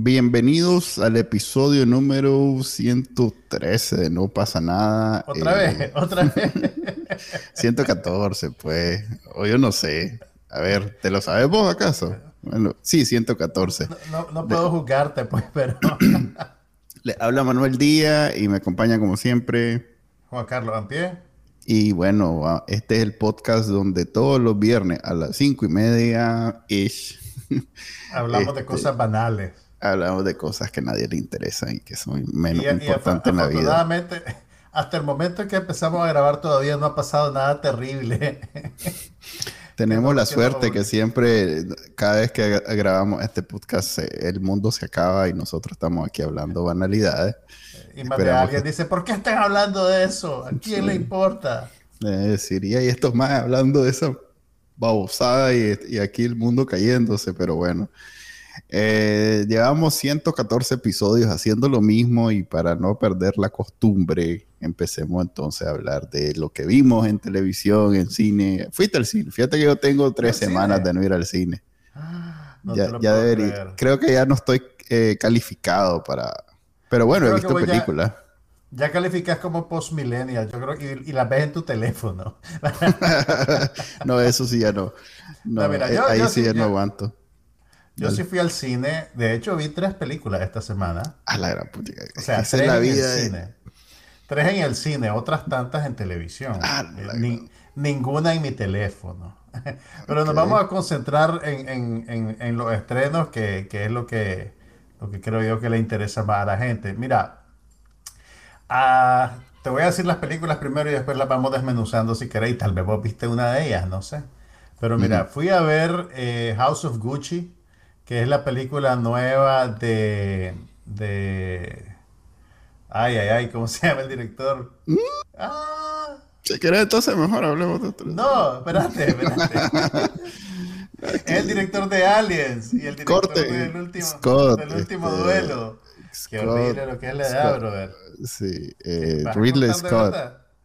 Bienvenidos al episodio número 113 de No pasa nada. Otra Eh, vez, otra vez. 114, pues. O yo no sé. A ver, ¿te lo sabes vos acaso? Bueno, sí, 114. No, no puedo juzgarte, pues, pero. Le habla Manuel Díaz y me acompaña como siempre. Juan Carlos Ampié. Y bueno, ah, este es el podcast donde todos los viernes a las cinco y media ish, Hablamos de Este, cosas banales. Hablamos de cosas que a nadie le interesan y que son menos Y, y importantes en la vida. hasta el momento en que empezamos a grabar todavía no ha pasado nada terrible. Tenemos la suerte que siempre, cada vez que gra- grabamos este podcast, el mundo se acaba y nosotros estamos aquí hablando banalidades. Y más de alguien que- dice, ¿por qué están hablando de eso? ¿A quién le importa? Es decir, y hay estos más hablando de esa babosada y, y aquí el mundo cayéndose, pero bueno. Eh, llevamos 114 episodios haciendo lo mismo y para no perder la costumbre, empecemos entonces a hablar de lo que vimos en televisión, en cine. Fuiste al cine, fíjate que yo tengo tres ¿Al semanas cine? de no ir al cine. No ya te lo ya debería, creer. creo que ya no estoy eh, calificado para... Pero bueno, he Creo visto ya- películas. Ya calificas como post-millennial, yo creo que y, y las ves en tu teléfono. no, eso sí ya no. No, No, mira, eh, yo- ahí yo sí ya no aguanto. Yo sí fui al cine, de hecho vi tres películas esta semana. A la gran puta. O sea, Esa tres es la en vida. el de- cine. Tres en el cine, otras tantas en televisión. Ah, Eh, ni- ninguna en mi teléfono. Pero nos vamos a concentrar en, en- en- en los estrenos, que, que es lo que, lo que creo yo que le interesa más a la gente. Mira, ah, te voy a decir las películas primero y después las vamos desmenuzando si queréis. Tal vez vos viste una de ellas, no sé. Pero mira, fui a ver eh, House of Gucci, que es la película nueva de, de... Ay, ay, ay, ¿cómo se llama el director? Ah, Si querés, entonces mejor hablemos de otro. no, espérate, espérate. Es el director de Aliens y el director Corte, del último, Scott, del último este, duelo. Qué horrible lo que es la edad, brother. Sí, eh, ¿Vas a Ridley Scott.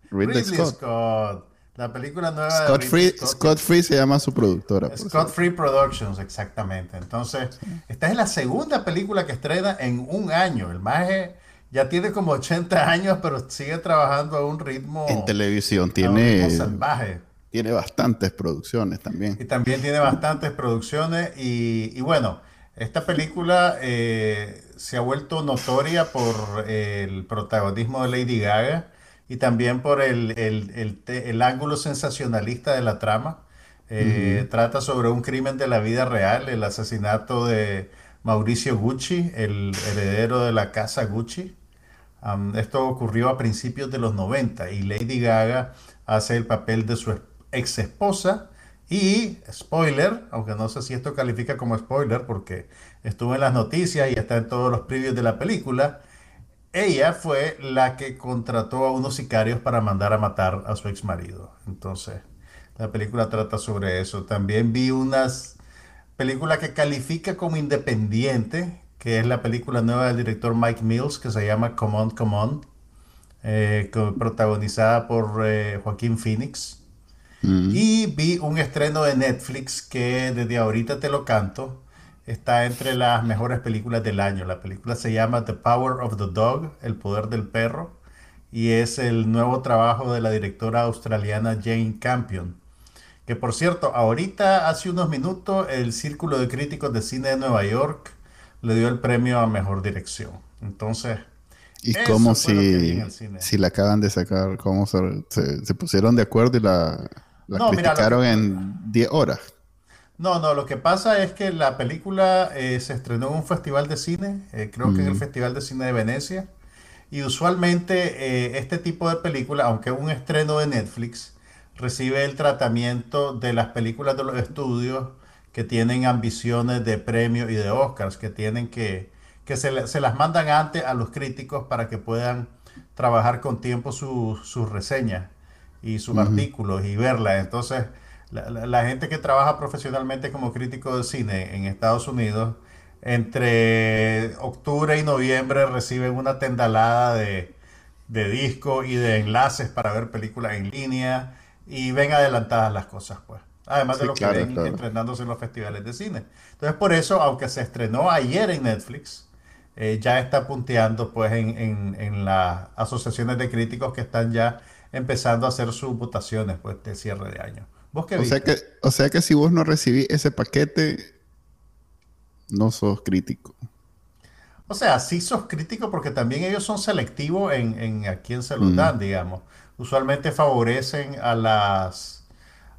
Ridley Scott. La película nueva Scott Free, Scott. Scott Free se llama su productora. Scott. Free Productions, exactamente. Entonces, esta es la segunda película que estrena en un año. El maje ya tiene como 80 años, pero sigue trabajando a un ritmo, En televisión tiene, salvaje. tiene bastantes producciones también. Y también tiene bastantes producciones. Y, y bueno, esta película eh, se ha vuelto notoria por el protagonismo de Lady Gaga y también por el, el- el el ángulo sensacionalista de la trama. Eh, Trata sobre un crimen de la vida real, el asesinato de Mauricio Gucci, el heredero de la casa Gucci. Am, esto ocurrió a principios de los 90 y Lady Gaga hace el papel de su ex esposa y, spoiler, aunque no sé si esto califica como spoiler porque estuvo en las noticias y está en todos los previews de la película, ella fue la que contrató a unos sicarios para mandar a matar a su ex marido. Entonces, la película trata sobre eso. También vi unas película que califica como independiente, que es la película nueva del director Mike Mills, que se llama Come On, Come On, eh, protagonizada por eh, Joaquín Phoenix. Mm. Y vi un estreno de Netflix que desde ahorita te lo canto. Está entre las mejores películas del año. La película se llama The Power of the Dog, El Poder del Perro. Y es el nuevo trabajo de la directora australiana Jane Campion. Que por cierto, ahorita, hace unos minutos, el Círculo de Críticos de Cine de Nueva York le dio el premio a Mejor Dirección. Entonces, Y como si, si la acaban de sacar, cómo se, se- se pusieron de acuerdo y la, la No, mira, lo criticaron en 10 horas. No, no, lo que pasa es que la película eh, se estrenó en un festival de cine, eh, creo que en el Festival de Cine de Venecia, y usualmente eh, este tipo de película, aunque es un estreno de Netflix, recibe el tratamiento de las películas de los estudios que tienen ambiciones de premio y de Oscars, que tienen que, que se, se las mandan antes a los críticos para que puedan trabajar con tiempo su- sus reseñas. y sus artículos y verla. Entonces, la, la- la gente que trabaja profesionalmente como crítico de cine en Estados Unidos, entre octubre y noviembre reciben una tendalada de, de discos y de enlaces para ver películas en línea y ven adelantadas las cosas, pues. Además de lo que ven claro. entrenándose en los festivales de cine. Entonces, por eso, aunque se estrenó ayer en Netflix, eh, ya está punteando pues en, en, en las asociaciones de críticos que están ya empezando a hacer sus votaciones pues de cierre de año. ¿Vos qué O sea que, o sea que si vos no recibís ese paquete, no sos crítico. O sea, sí sos crítico porque también ellos son selectivos en, en a quién se los dan, digamos. Usualmente favorecen a las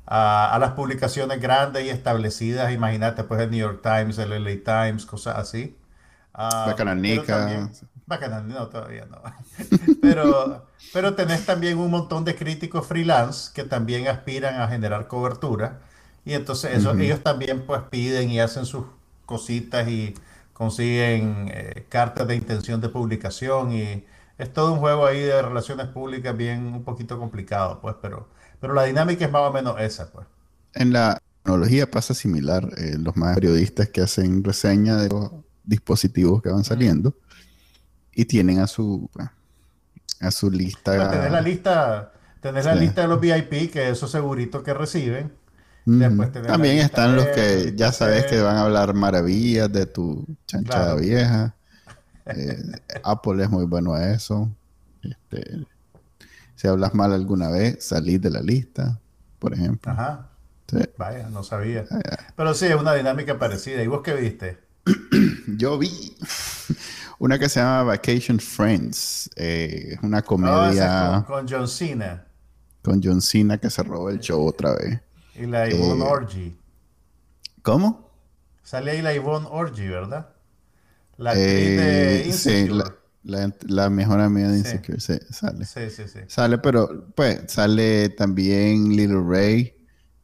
a, a las publicaciones grandes y establecidas. Imagínate, pues el New York Times, el LA Times, cosas así. Ah, Bacananica. pero también- Bacananica, no, todavía no. Pero, pero tenés también un montón de críticos freelance que también aspiran a generar cobertura. Y entonces eso, ellos también pues piden y hacen sus cositas y consiguen eh, cartas de intención de publicación. Y es todo un juego ahí de relaciones públicas bien un poquito complicado, pues, pero, pero la dinámica es más o menos esa, pues. En la tecnología pasa similar. eh, los más periodistas que hacen reseña de los dispositivos que van saliendo y tienen a su a su lista. Pues tenés la lista, tenés la lista de los VIP, que esos seguritos que reciben. Después tenés También están los que ya sabes que van a hablar maravillas de tu chanchada Claro. vieja. Eh, Apple es muy bueno a eso. Este, si hablas mal alguna vez, salís de la lista, por ejemplo. Ajá. Sí. Vaya, no sabía. Ah, Pero sí, es una dinámica parecida. ¿Y vos qué viste? Yo vi una que se llama Vacation Friends. eh, es una comedia con, con John Cena con John Cena que se robó el show otra vez. y la Yvonne Eh, Orgy. ¿Cómo? Sale ahí la Yvonne Orgy, ¿verdad? La actriz Eh, de sí, Insecure. la, la- la mejor amiga de Sí. Insecure sí, sale. Sí, sí, sí. Sale, pero pues sale también Little Ray,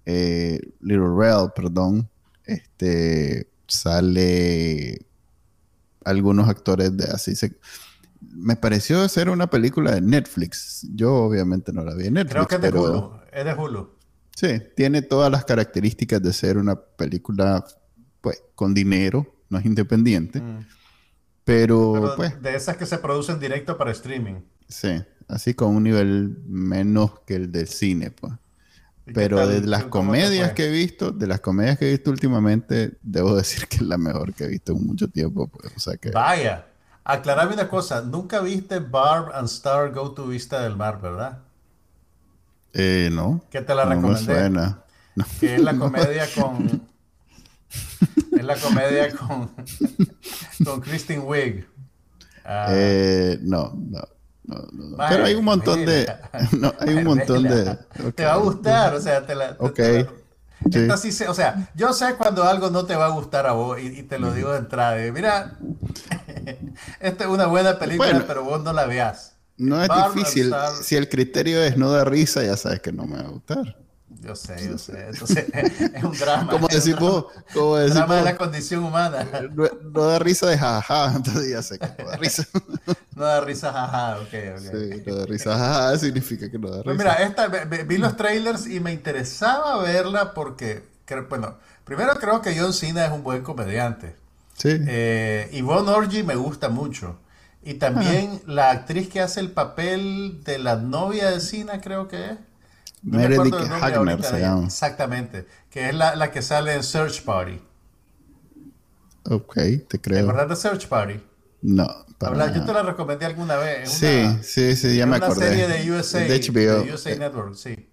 eh, Little Rel, perdón. Este sale algunos actores de así se me pareció ser una película de Netflix. Yo obviamente no la vi en Netflix, Creo que es de pero Hulu. Es de Hulu. sí, tiene todas las características de ser una película pues con dinero, no es independiente, Mm. pero, Pero pues de esas que se producen directo para streaming. sí, así con un nivel menos que el del cine, pues. ¿Y qué Pero de las ¿Cómo te comedias que he visto, de las comedias que he visto últimamente, debo decir que es la mejor que he visto en mucho tiempo. Pues. O sea que, Vaya, aclarame una cosa. Nunca viste Barb and Star Go to Vista del Mar, ¿verdad? eh, no, Que te la no me recomendé. suena. No. Que es la comedia con. Es la comedia con. con Kristen Wiig. Ah, Eh, no, no, no, no, no. Pero hay un montón de, no, hay un montón de. Vela. ok. Te va a gustar, o sea, te la. Ok. te la- Sí. Sí se- o sea, yo sé cuando algo no te va a gustar a vos y, y te lo digo de entrada. y Mira, esta es una buena película, Bueno. pero vos no la veas. No es difícil. Star- Si el criterio es no dar risa, ya sabes que no me va a gustar. Yo sé, yo sé. Entonces, es un drama. Como vos, como decís drama de la condición humana. no, no da risa de jajaja, entonces ya sé que no da risa. No da risa, jaja, ok, ok. Sí, no da risa, jajaja significa que no da risa. Pues mira, esta, vi los trailers y me interesaba verla porque, bueno, primero creo que John Cena es un buen comediante. sí. Eh, Yvonne Orgy me gusta mucho. Y también la actriz que hace el papel de la novia de Cena, creo que es. No me Meredith Hagner se ella. llama. Exactamente. Que es la, la que sale en Search Party. Ok, te ¿Te creo. acuerdas de Search Party? No, para Habla- yo te la recomendé alguna vez. Sí, una, sí, sí, ya es me una acordé. serie de USA, De HBO. de USA Network, sí.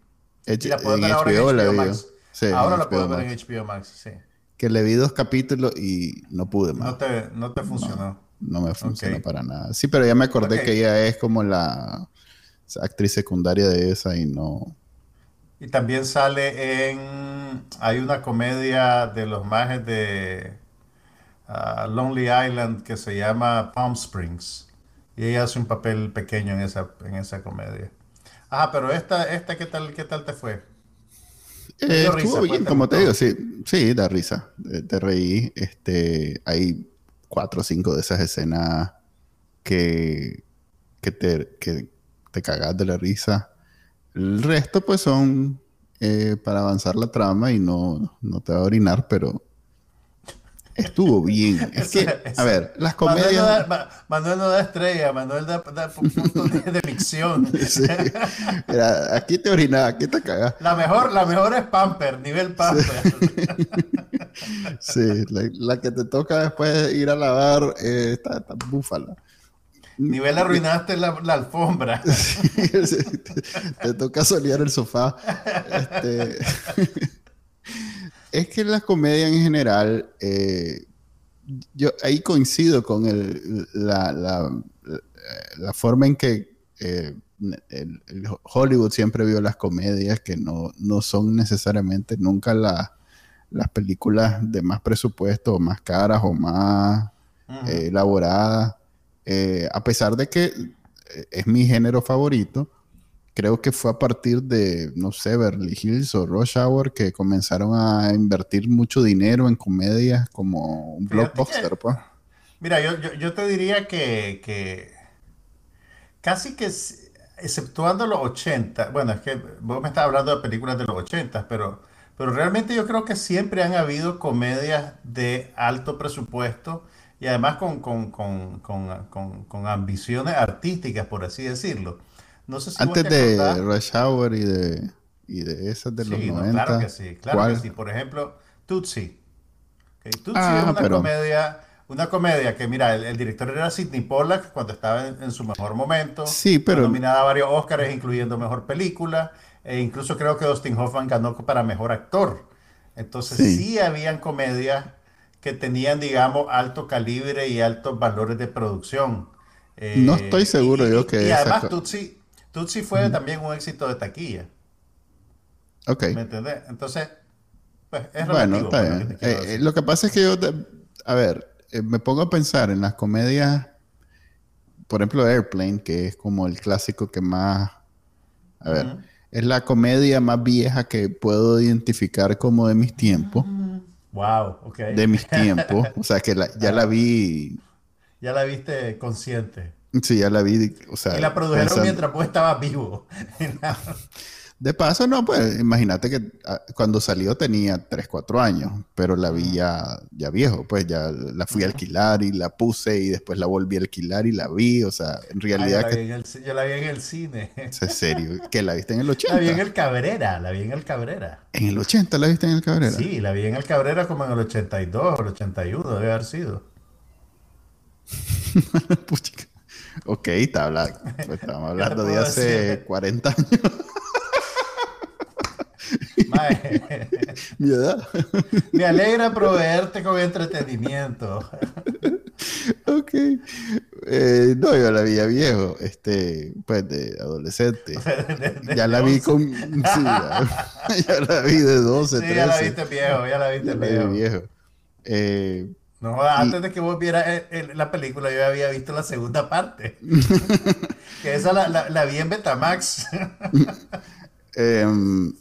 H- Y la puedes en ver ahora en HBO. Max. Sí, en ahora la puedes ver en HBO Max, sí. Que le vi dos capítulos y no pude más. No te, no te funcionó. No me funcionó para nada. Sí, pero ya me acordé que ella es como la actriz secundaria de esa y no. Y también sale en. Hay una comedia de los majes de ah, Lonely Island que se llama Palm Springs. Y ella hace un papel pequeño en esa, en esa comedia. Ah, pero esta, esta ¿qué tal, qué tal te fue? Eh, estuvo risa, bien, pues, como te digo, sí, sí, da risa. Eh, Te reí. Este, hay cuatro o cinco de esas escenas que, que te, que te cagas de la risa. El resto, pues, son eh, para avanzar la trama y no, no te va a orinar, pero estuvo bien. Es que, a ver, las comedias. Manuel no da, estrella, Manuel da, da puntos de, de micción. Sí. Mira, aquí te orinas, aquí te cagas. La mejor, la mejor es Pamper, nivel Pamper. Sí, la, la que te toca después ir a lavar eh, está, está búfala. Nivel arruinaste la, la alfombra. Sí, te, te toca solear el sofá. Este, es que las comedias en general, eh, yo ahí coincido con el, la, la, la forma en que eh, el, el Hollywood siempre vio las comedias que no, no son necesariamente nunca la- las películas de más presupuesto o más caras o más eh, elaboradas. Eh, a pesar de que eh, es mi género favorito, creo que fue a partir de, no sé, Beverly Hills o Rush Hour que comenzaron a invertir mucho dinero en comedias como un Fíjate blockbuster, que- pues. Mira, yo, yo, yo te diría que, que casi que, exceptuando los 80, bueno, es que vos me estás hablando de películas de los 80, pero, pero realmente yo creo que siempre han habido comedias de alto presupuesto y además con, con, con, con, ambiciones artísticas, por así decirlo. No sé si Antes te de acordás- Rush Hour y de, y de esas de los Sí, no, 90. claro que sí, claro ¿cuál? que sí. Por ejemplo, Tootsie. Ok, Tootsie Ah, es una pero- comedia, una comedia que, mira, el, el director era Sidney Pollack cuando estaba en, en su mejor momento. Sí, pero- nominada a varios Oscars, incluyendo Mejor Película. E incluso creo que Dustin Hoffman ganó para Mejor Actor. Entonces Sí. sí, habían comedias que tenían, digamos, alto calibre y altos valores de producción. Eh, No estoy seguro y- yo que Y esa además Tootsie, Tootsie fue también un éxito de taquilla. Ok. ¿Me entendés? Entonces, pues es Bueno, está pues, lo que Eh, eh, lo que pasa es que yo, te- a ver, eh, me pongo a pensar en las comedias, por ejemplo, Airplane, que es como el clásico que más, a ver, es la comedia más vieja que puedo identificar como de mis tiempos, Wow, ok. de mis tiempos, o sea, que la- ya la vi, Ya la viste consciente. sí, ya la vi, o sea, Y la produjeron pensando- mientras vos estabas vivo. De paso, no, pues imagínate que ah, cuando salió tenía 3, 4 años, pero la vi ya, ya viejo, pues ya la fui a alquilar y la puse y después la volví a alquilar y la vi, o sea, en Ah, yo, realidad, la que, vi en el, ci- yo la vi en el cine. es serio, que la viste en el 80. La vi en el Cabrera, la vi en el Cabrera. En el 80 la viste en el Cabrera. Sí, la vi en el Cabrera como en el 82 o el 81, debe haber sido. Puchica. Ok, está hablando, pues, estamos hablando de hace decir? 40 años, Mae, mi edad. me alegra proveerte con entretenimiento. ok. Eh, no, yo la vi ya viejo, este, pues de adolescente. Ya la vi con. Sí, ya, ya la vi de 12, Sí, 13. ya la viste viejo, ya la viste Ya la vi viejo. Eh, No, antes de que vos vieras el- el- la película, yo había visto la segunda parte. que esa la, la- la vi en Betamax. em,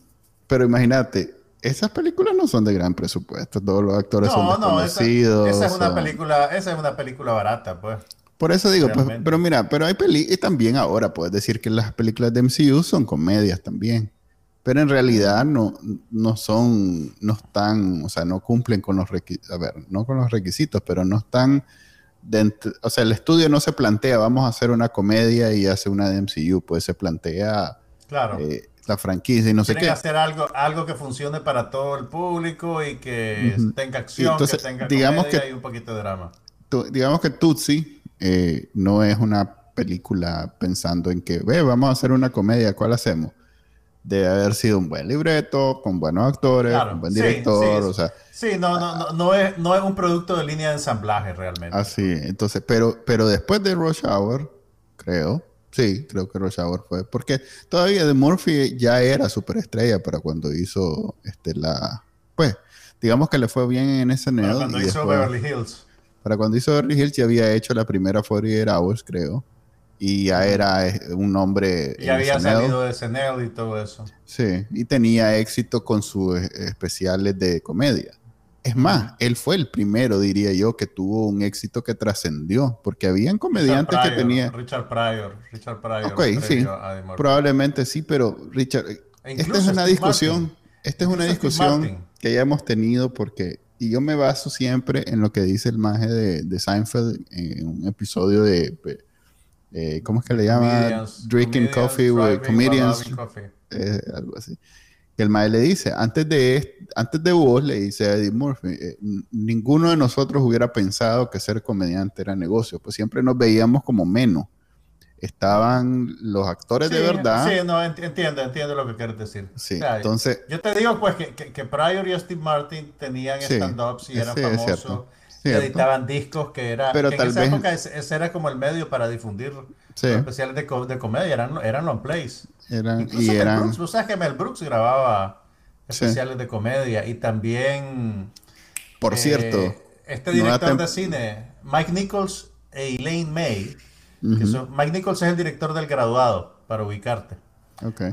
pero imagínate, esas películas no son de gran presupuesto. Todos los actores son No, no, esa, desconocidos. esa es una película, esa es una película barata, pues. Por eso digo, pues, pero mira, pero hay películas, y también ahora puedes decir que las películas de MCU son comedias también. Pero en realidad no, no son, no están, o sea, no cumplen con los requisitos, a ver, no con los requisitos, pero no están dentro, o sea, el estudio no se plantea, vamos a hacer una comedia y hace una de MCU, pues se plantea Claro. eh, la franquicia y no sé qué. hacer algo, algo que funcione para todo el público y que tenga acción, entonces, que tenga digamos que- y un poquito de drama. Tu- digamos que Tootsie eh, no es una película pensando en que, ve, vamos a hacer una comedia, ¿cuál hacemos? Debe haber sido un buen libreto, con buenos actores, Claro, un buen sí, director, sí, o sea, Sí, no, no, no, no es, no es un producto de línea de ensamblaje realmente. así. Entonces, pero, pero después de Rush Hour, creo, sí, creo que Rush Hour fue, porque todavía de Murphy ya era superestrella para cuando hizo este, la, pues, digamos que le fue bien en ese Para SNL. cuando y hizo después- Beverly Hills. Para cuando hizo Beverly Hills ya había hecho la primera 48 Hours, creo. Y ya era eh, un hombre Y había SNL. salido de SNL y todo eso. Sí, y tenía éxito con sus eh, especiales de comedia. Es más, él fue el primero, diría yo, que tuvo un éxito que trascendió, porque habían comediantes que tenían... Richard Pryor, Richard Pryor. Ok, sí, probablemente sí, pero Richard, e esta es una discusión, esta es una discusión que ya hemos tenido porque, y yo me baso siempre en lo que dice el maje de, Seinfeld en un episodio de, eh, ¿cómo es que le llama? Drinking Coffee with Comedians, eh, algo así que el maestro le dice, antes de, antes de vos, le dice a Eddie Murphy, eh, ninguno de nosotros hubiera pensado que ser comediante era negocio, pues siempre nos veíamos como menos. Estaban los actores de verdad. Sí, no, entiendo, entiendo lo que quieres decir. Sí, entonces... Yo te digo, pues, que, que, Pryor y Steve Martin tenían stand-ups y eran famosos. editaban discos que era... Pero tal esa vez... época ese era como el medio para difundir especiales de, de, comedia, eran, eran long plays. Eran, y eran... Brooks, ¿tú sabes que Mel Brooks grababa especiales de comedia y también... Por eh, cierto. Este director de cine, Mike Nichols e Elaine May. Mike Nichols es el director del graduado, para ubicarte.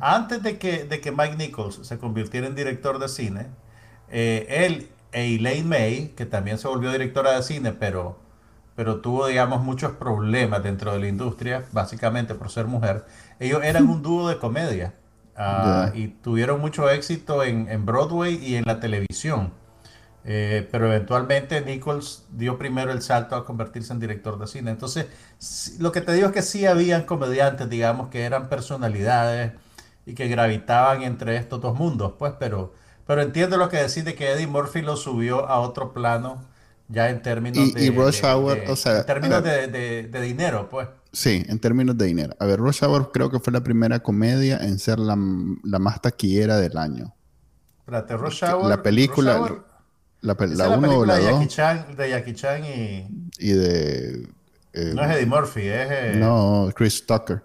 Antes de que, de que Mike Nichols se convirtiera en director de cine, eh, él e Elaine May, que también se volvió directora de cine, pero, pero tuvo, digamos, muchos problemas dentro de la industria, básicamente por ser mujer, ellos eran un dúo de comedia ah, y tuvieron mucho éxito en, Broadway y en la televisión. Eh, pero eventualmente Nichols dio primero el salto a convertirse en director de cine. Entonces, lo que te digo es que sí habían comediantes, digamos, que eran personalidades y que gravitaban entre estos dos mundos, pues, pero, pero entiendo lo que decís de que Eddie Murphy lo subió a otro plano ya en términos de, en términos de dinero, pues. Sí, en términos de dinero. A ver, Rush Hour creo que fue la primera comedia en ser la, más taquillera del año. Espérate, Rush Hour. La película. La, la 1 o la 2. De Jackie Chan y. Y de. Eh, no es Eddie Murphy, es. Eh, no, Chris Tucker.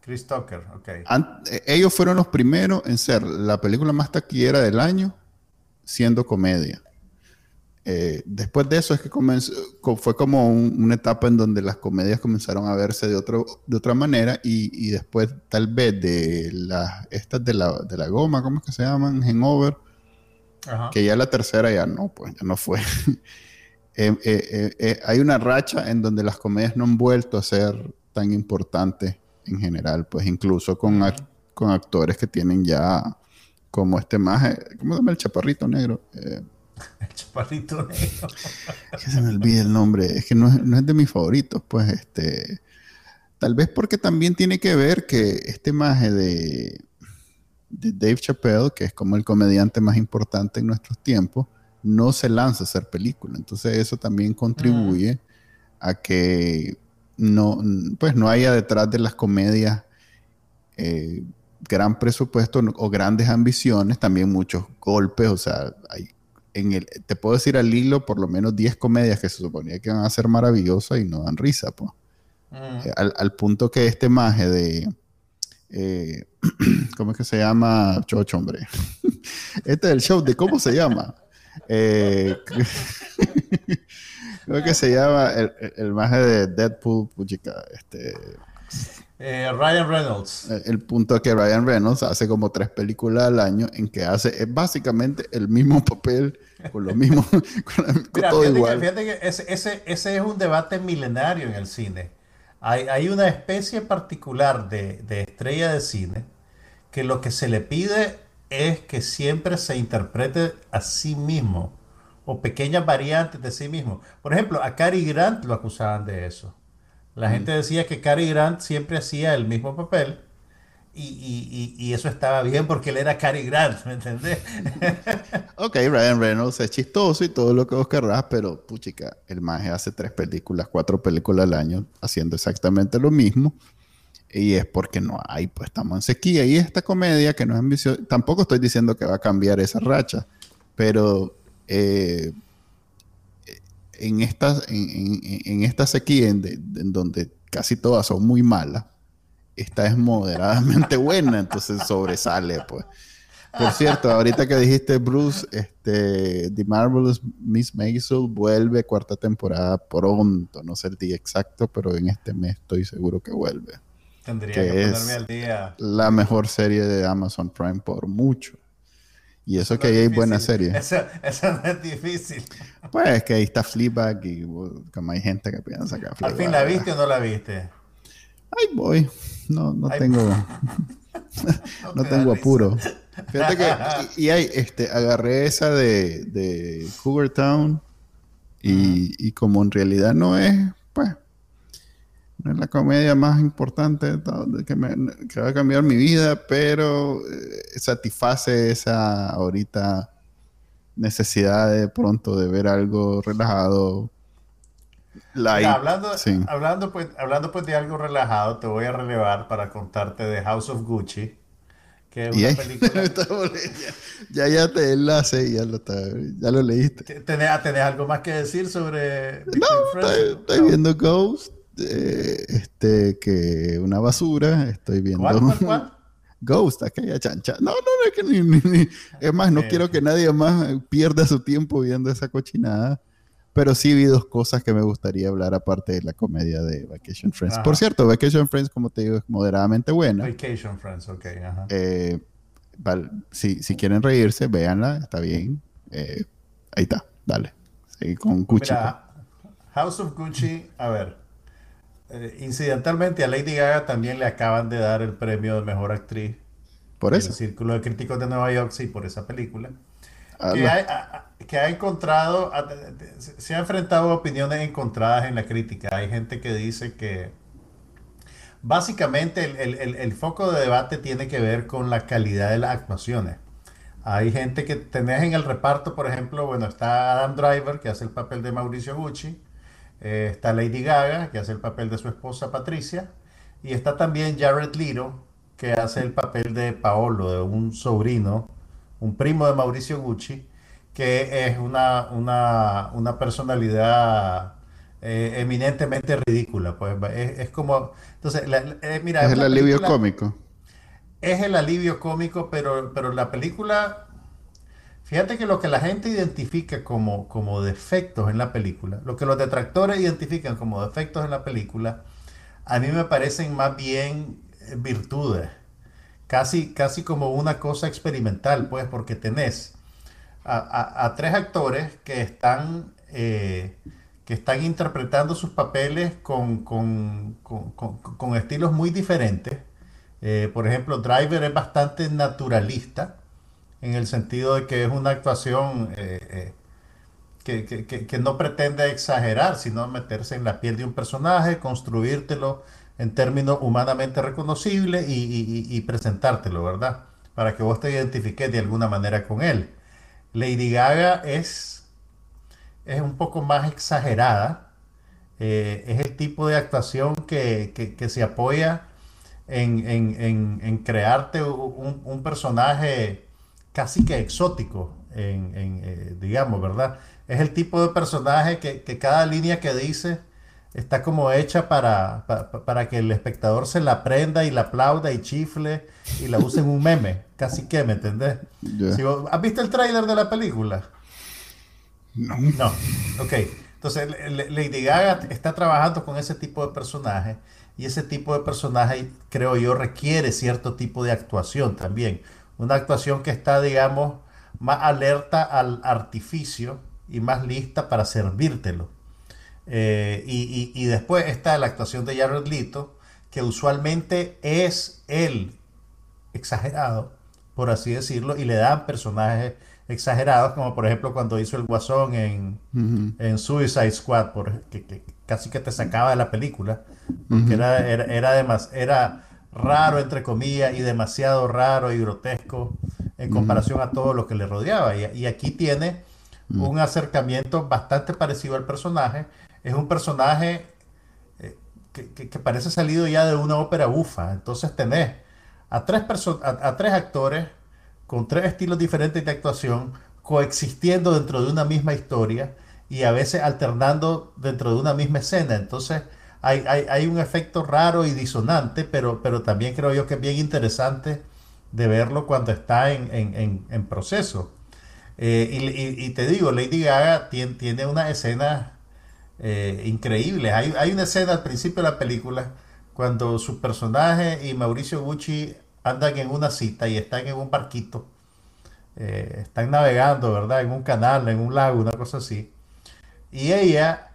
Chris Tucker, ok. Eh, ellos fueron los primeros en ser la película más taquillera del año siendo comedia. Eh, después de eso es que comenzó, fue como una etapa en donde las comedias comenzaron a verse de, otro, de otra manera y, después tal vez de las estas de la, de la goma, ¿cómo es que se llaman? Hangover, que ya la tercera ya no, pues ya no fue. Eh, eh, hay una racha en donde las comedias no han vuelto a ser tan importantes en general, pues incluso con, con actores que tienen ya como este más, ¿cómo se llama el chaparrito negro? El chaparrito negro. que se me olvide el nombre. Es que no es, de mis favoritos, pues este. Tal vez porque también tiene que ver que este maje de, de Dave Chappelle, que es como el comediante más importante en nuestros tiempos, no se lanza a hacer película. Entonces eso también contribuye a que no, pues no haya detrás de las comedias eh, gran presupuesto o grandes ambiciones, también muchos golpes, o sea, hay el, te puedo decir al hilo por lo menos 10 comedias que se suponía que iban a ser maravillosas y no dan risa, pues. al, punto que este maje de... Eh, ¿Cómo es que se llama? Chocho, hombre. este es el show de cómo se llama. Eh, ¿Cómo es que se llama? El, el, maje de Deadpool, puchica, este... Eh, Ryan Reynolds. El, punto es que Ryan Reynolds hace como tres películas al año en que hace básicamente el mismo papel, con lo mismo, con, todo igual. fíjate que ese, ese, ese, es un debate milenario en el cine. Hay, hay una especie particular de, de, estrella de cine que lo que se le pide es que siempre se interprete a sí mismo o pequeñas variantes de sí mismo. Por ejemplo, a Cary Grant lo acusaban de eso. La gente decía que Cary Grant siempre hacía el mismo papel y, eso estaba bien porque él era Cary Grant, ¿me entendés? ok, Ryan Reynolds es chistoso y todo lo que vos querrás, pero puchica, el maje hace tres películas, cuatro películas al año haciendo exactamente lo mismo. Y es porque no hay, pues estamos en sequía. Y esta comedia que no es ambiciosa, tampoco estoy diciendo que va a cambiar esa racha, pero eh, en esta, en, esta sequía en, donde casi todas son muy malas, esta es moderadamente buena, entonces sobresale, pues. Por cierto, ahorita que dijiste Bruce, este, The Marvelous Miss Maisel vuelve cuarta temporada pronto, no sé el día exacto, pero en este mes estoy seguro que vuelve. Tendría que, ponerme al día. La mejor serie de Amazon Prime por mucho. Y eso, que ahí hay buena serie. Eso, eso, no es difícil. Pues que ahí está Fleabag y como hay gente que piensa que Fleabag. ¿Al fin la viste o no la viste? Ay, voy. No, no tengo. no, tengo apuro. Fíjate que. Y, hay, este, agarré esa de, de Cougar Town. Y, y como en realidad no es, pues, no es la comedia más importante que, va a cambiar mi vida, pero eh, satisface esa ahorita necesidad de pronto de ver algo relajado. Hablando, hablando, pues, hablando pues de algo relajado, te voy a relevar para contarte de House of Gucci. Que es una película. ya, ya te enlace y ya lo, ya lo leíste. ¿Tenés, algo más que decir sobre.? no, estoy, viendo Ghost este, que una basura. Estoy viendo. Ghost, aquella chancha. No, no, no, es que ni, Es más, no quiero que nadie más pierda su tiempo viendo esa cochinada. Pero sí vi dos cosas que me gustaría hablar aparte de la comedia de Vacation Friends. Por cierto, Vacation Friends, como te digo, es moderadamente buena. Vacation Friends, ok. Eh, si, si, quieren reírse, véanla, está bien. Eh, ahí está, dale. Seguí con Gucci. House of Gucci, a ver. Eh, incidentalmente a Lady Gaga también le acaban de dar el premio de mejor actriz. Por eso. El Círculo de Críticos de Nueva York, sí, por esa película. Que ha, que ha, encontrado, se ha enfrentado a opiniones encontradas en la crítica. Hay gente que dice que básicamente el, el, el, foco de debate tiene que ver con la calidad de las actuaciones. Hay gente que tenés en el reparto, por ejemplo, bueno, está Adam Driver, que hace el papel de Mauricio Gucci. Eh, está Lady Gaga, que hace el papel de su esposa Patricia, y está también Jared Leto, que hace el papel de Paolo, de un sobrino, un primo de Mauricio Gucci, que es una, una, personalidad eh, eminentemente ridícula. Pues es, como. Entonces, eh, mira. Es el alivio cómico. Es el alivio cómico, pero, pero la película Fíjate que lo que la gente identifica como, como defectos en la película, lo que los detractores identifican como defectos en la película, a mí me parecen más bien eh, virtudes. Casi, casi como una cosa experimental, pues, porque tenés a, tres actores que están, eh, que están interpretando sus papeles con, estilos muy diferentes. Eh, por ejemplo, Driver es bastante naturalista en el sentido de que es una actuación eh, eh, que, no pretende exagerar, sino meterse en la piel de un personaje, construírtelo en términos humanamente reconocibles y, presentártelo, ¿verdad? Para que vos te identifiques de alguna manera con él. Lady Gaga es, es un poco más exagerada, eh, es el tipo de actuación que, se apoya en, crearte un, un personaje casi que exótico, en, eh, digamos, ¿verdad? Es el tipo de personaje que, cada línea que dice está como hecha para, para, que el espectador se la prenda y la aplauda y chifle y la use en un meme, casi que, ¿me entendés? ¿Has visto el tráiler de la película? No. No, ok. Entonces, Lady Gaga está trabajando con ese tipo de personaje y ese tipo de personaje, creo yo, requiere cierto tipo de actuación también una actuación que está, digamos, más alerta al artificio y más lista para servírtelo. Eh, y, después está la actuación de Jared Leto, que usualmente es el exagerado, por así decirlo, y le dan personajes exagerados, como por ejemplo cuando hizo el Guasón en, en Suicide Squad, por, que, casi que te sacaba de la película, porque era, era, era, era raro, entre comillas, y demasiado raro y grotesco en comparación a todo lo que le rodeaba. Y, aquí tiene un acercamiento bastante parecido al personaje. Es un personaje eh, que, parece salido ya de una ópera bufa. Entonces tenés a tres, a, tres actores con tres estilos diferentes de actuación coexistiendo dentro de una misma historia y a veces alternando dentro de una misma escena. Entonces, hay, un efecto raro y disonante, pero, pero también creo yo que es bien interesante de verlo cuando está en, proceso. Eh, y, te digo, Lady Gaga tiene, tiene una escena eh, increíble. Hay, hay, una escena al principio de la película cuando su personaje y Mauricio Gucci andan en una cita y están en un barquito eh, están navegando, ¿verdad? En un canal, en un lago, una cosa así. Y ella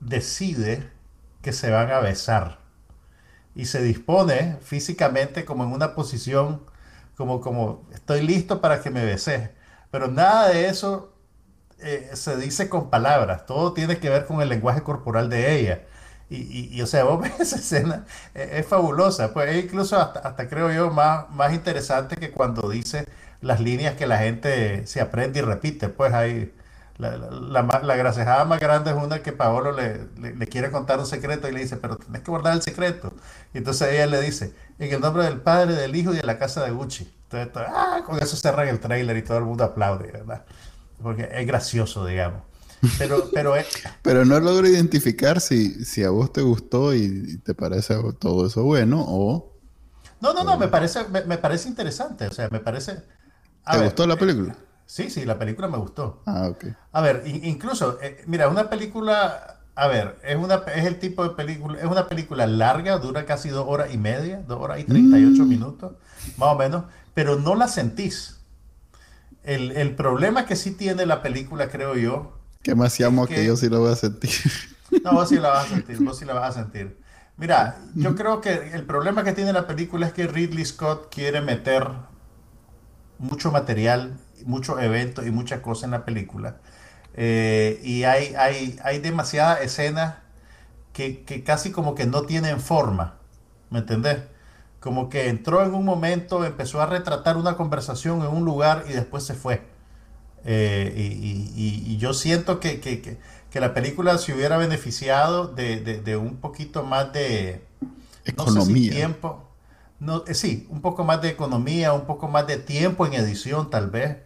decide que se van a besar. Y se dispone físicamente como en una posición, como, como estoy listo para que me beses. Pero nada de eso eh, se dice con palabras, todo tiene que ver con el lenguaje corporal de ella. Y, y, o sea, vos ves esa escena, es, es fabulosa, pues es incluso hasta, hasta, creo yo más, más interesante que cuando dice las líneas que la gente se aprende y repite, pues hay... La, la, la, gracejada más grande es una que Paolo le, le, quiere contar un secreto y le dice, pero tienes que guardar el secreto. Y entonces ella le dice, en el nombre del Padre, del Hijo y de la casa de Gucci. Entonces, ah, con eso cerran el trailer y todo el mundo aplaude, ¿verdad? Porque es gracioso, digamos. Pero, pero, es... pero no logro identificar si, si a vos te gustó y te parece todo eso bueno o... No, no, no, me parece, me, me parece interesante. O sea, me parece... A ¿Te ver, gustó la película? Eh, sí, sí, la película me gustó. Ah, ok. A ver, incluso, eh, mira, una película, a ver, es, una, es el tipo de película, es una película larga, dura casi dos horas y media, dos horas y 38 mm. minutos, más o menos, pero no la sentís. El, el, problema que sí tiene la película, creo yo. Que más llamo que, que, yo sí lo voy a sentir. No, vos sí la vas a sentir, vos sí la vas a sentir. Mira, yo creo que el problema que tiene la película es que Ridley Scott quiere meter mucho material, muchos eventos y muchas cosas en la película. Eh, y hay, hay, hay demasiadas escenas que, que, casi como que no tienen forma, ¿me entendés? Como que entró en un momento, empezó a retratar una conversación en un lugar y después se fue. Eh, y, y, y, yo siento que, que, que, la película se hubiera beneficiado de, de, de un poquito más de economía. No sé si tiempo. No, eh, sí, un poco más de economía, un poco más de tiempo en edición tal vez.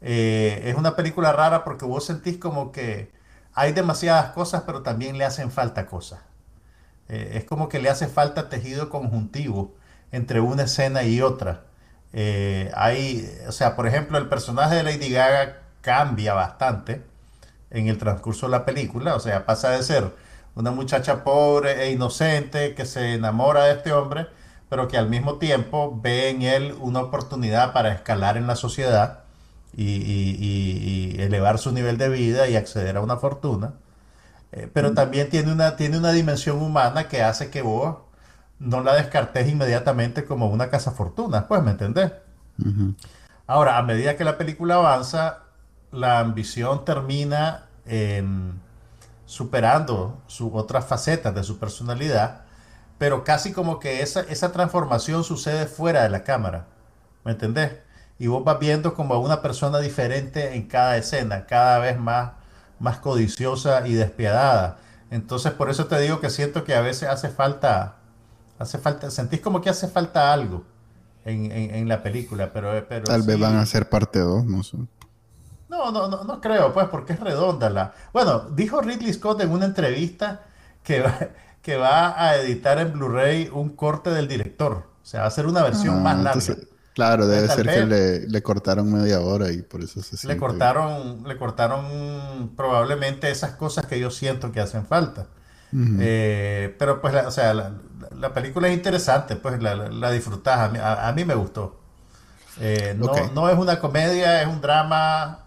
Eh, es una película rara porque vos sentís como que hay demasiadas cosas, pero también le hacen falta cosas. Eh, es como que le hace falta tejido conjuntivo entre una escena y otra. Eh, hay, o sea, por ejemplo, el personaje de Lady Gaga cambia bastante en el transcurso de la película. O sea, pasa de ser una muchacha pobre e inocente que se enamora de este hombre pero que al mismo tiempo ve en él una oportunidad para escalar en la sociedad y, y, y elevar su nivel de vida y acceder a una fortuna. Eh, pero también tiene una, tiene una dimensión humana que hace que vos no la descartes inmediatamente como una casa fortuna, pues, ¿me entendés? Uh -huh. Ahora, a medida que la película avanza, la ambición termina superando sus otras facetas de su personalidad pero casi como que esa, esa transformación sucede fuera de la cámara, ¿me entendés? Y vos vas viendo como a una persona diferente en cada escena, cada vez más, más codiciosa y despiadada. Entonces por eso te digo que siento que a veces hace falta, hace falta, sentís como que hace falta algo en, en, en la película, pero... pero Tal sí. vez van a ser parte 2, no sé. No, no, no, no creo, pues, porque es redonda la... Bueno, dijo Ridley Scott en una entrevista que que va a editar en Blu-ray un corte del director. O sea, va a ser una versión ah, más larga. Entonces, claro, debe ser que le, le, cortaron media hora y por eso se le cortaron, le cortaron probablemente esas cosas que yo siento que hacen falta. Uh -huh. eh, pero pues, la, o sea, la, la, película es interesante, pues la, la disfrutás. A mí, a, a mí, me gustó. Eh, no, okay. no es una comedia, es un drama.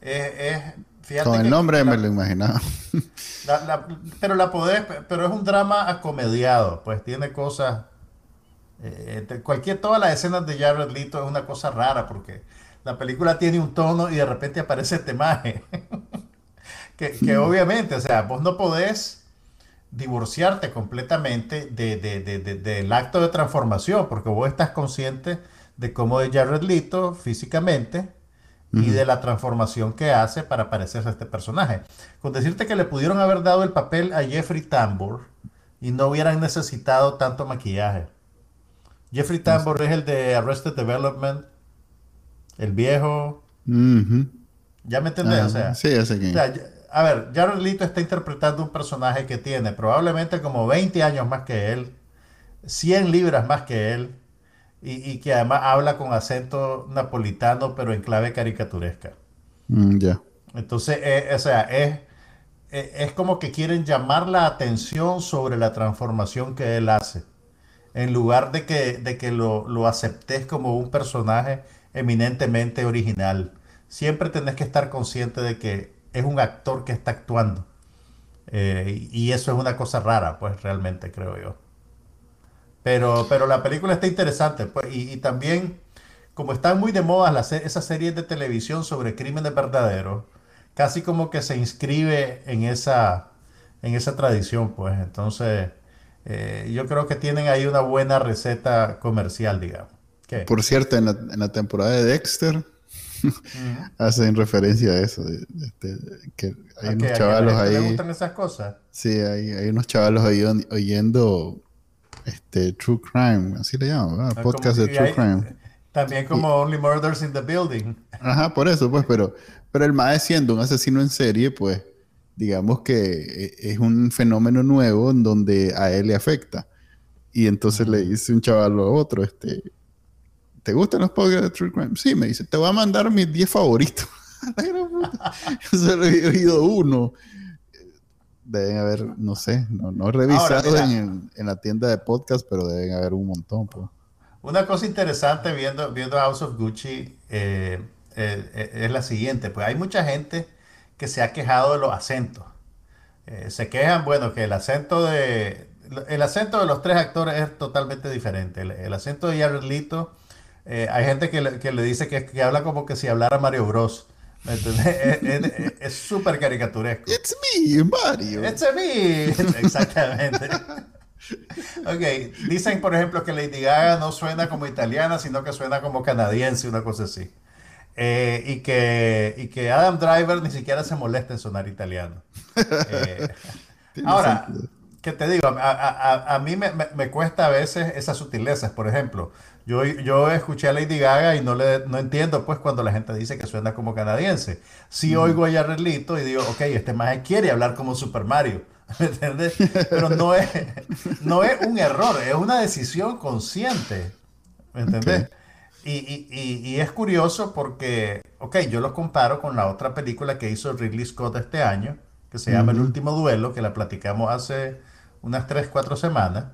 Es, es Fíjate Con el nombre me lo imaginaba. Pero la podés, pero es un drama acomediado, pues tiene cosas. Eh, cualquier, todas las escenas de Jared Leto es una cosa rara porque la película tiene un tono y de repente aparece este maje. que, que mm. obviamente, o sea, vos no podés divorciarte completamente de, de, de, de, del acto de transformación porque vos estás consciente de cómo es Jared Leto físicamente y de la transformación que hace para parecerse a este personaje. Con decirte que le pudieron haber dado el papel a Jeffrey Tambor y no hubieran necesitado tanto maquillaje. Jeffrey Tambor es el de Arrested Development, el viejo. Uh -huh. ¿Ya me entendés? O sea, sí, o sea, a ver, Jared Leto está interpretando un personaje que tiene probablemente como 20 años más que él, 100 libras más que él, y, y, que además habla con acento napolitano, pero en clave caricaturesca. Mm, ya. Yeah. Entonces, eh, o sea, es, es, es, como que quieren llamar la atención sobre la transformación que él hace, en lugar de que, de que lo, lo aceptes como un personaje eminentemente original. Siempre tenés que estar consciente de que es un actor que está actuando. Eh, y eso es una cosa rara, pues realmente creo yo. Pero, pero la película está interesante, pues, y, también, como están muy de moda las, esas series de televisión sobre crímenes verdaderos, casi como que se inscribe en esa, en esa tradición, pues. Entonces, eh, yo creo que tienen ahí una buena receta comercial, digamos. Por cierto, en la, temporada de Dexter hacen referencia a eso, de, que hay unos chavalos ahí. ¿Te gustan esas cosas? Sí, hay, hay unos chavalos ahí oyendo este True Crime, así le llaman, ah, podcast de True Crime. También como Only Murders in the Building. Ajá, por eso, pues, pero, pero el MAE siendo un asesino en serie, pues, digamos que eh, es un fenómeno nuevo en donde a él le afecta. Y entonces le dice un chaval a otro, este, ¿te gustan los podcasts de True Crime? Sí, me dice, te voy a mandar mis 10 favoritos. Yo solo he oído uno deben haber, no sé, no, no he revisado en, en, la tienda de podcast, pero deben haber un montón. Pues. Una cosa interesante viendo, viendo House of Gucci eh, eh, eh, es la siguiente, pues hay mucha gente que se ha quejado de los acentos. se quejan, bueno, que el acento de el acento de los tres actores es totalmente diferente. El, acento de Jared Leto, hay gente que le, que le dice que, que, habla como que si hablara Mario Bros. es súper caricaturesco. It's me, Mario. It's me. Exactamente. ok, dicen por ejemplo que Lady Gaga no suena como italiana, sino que suena como canadiense, una cosa así. Eh, y, que, y que Adam Driver ni siquiera se molesta en sonar italiano. Eh, ahora, ¿qué te digo? A, a, a mí me, me, me, cuesta a veces esas sutilezas. Por ejemplo, yo, yo escuché a Lady Gaga y no, le, no entiendo pues cuando la gente dice que suena como canadiense. Sí oigo a Jared Leto y digo, ok, este más quiere hablar como Super Mario. ¿Me entiendes? Pero no es, no es un error, es una decisión consciente. ¿Me entiendes? Y, y, y, y, es curioso porque, ok, yo lo comparo con la otra película que hizo Ridley Scott este año, que se llama El último duelo, que la platicamos hace unas 3, 4 semanas,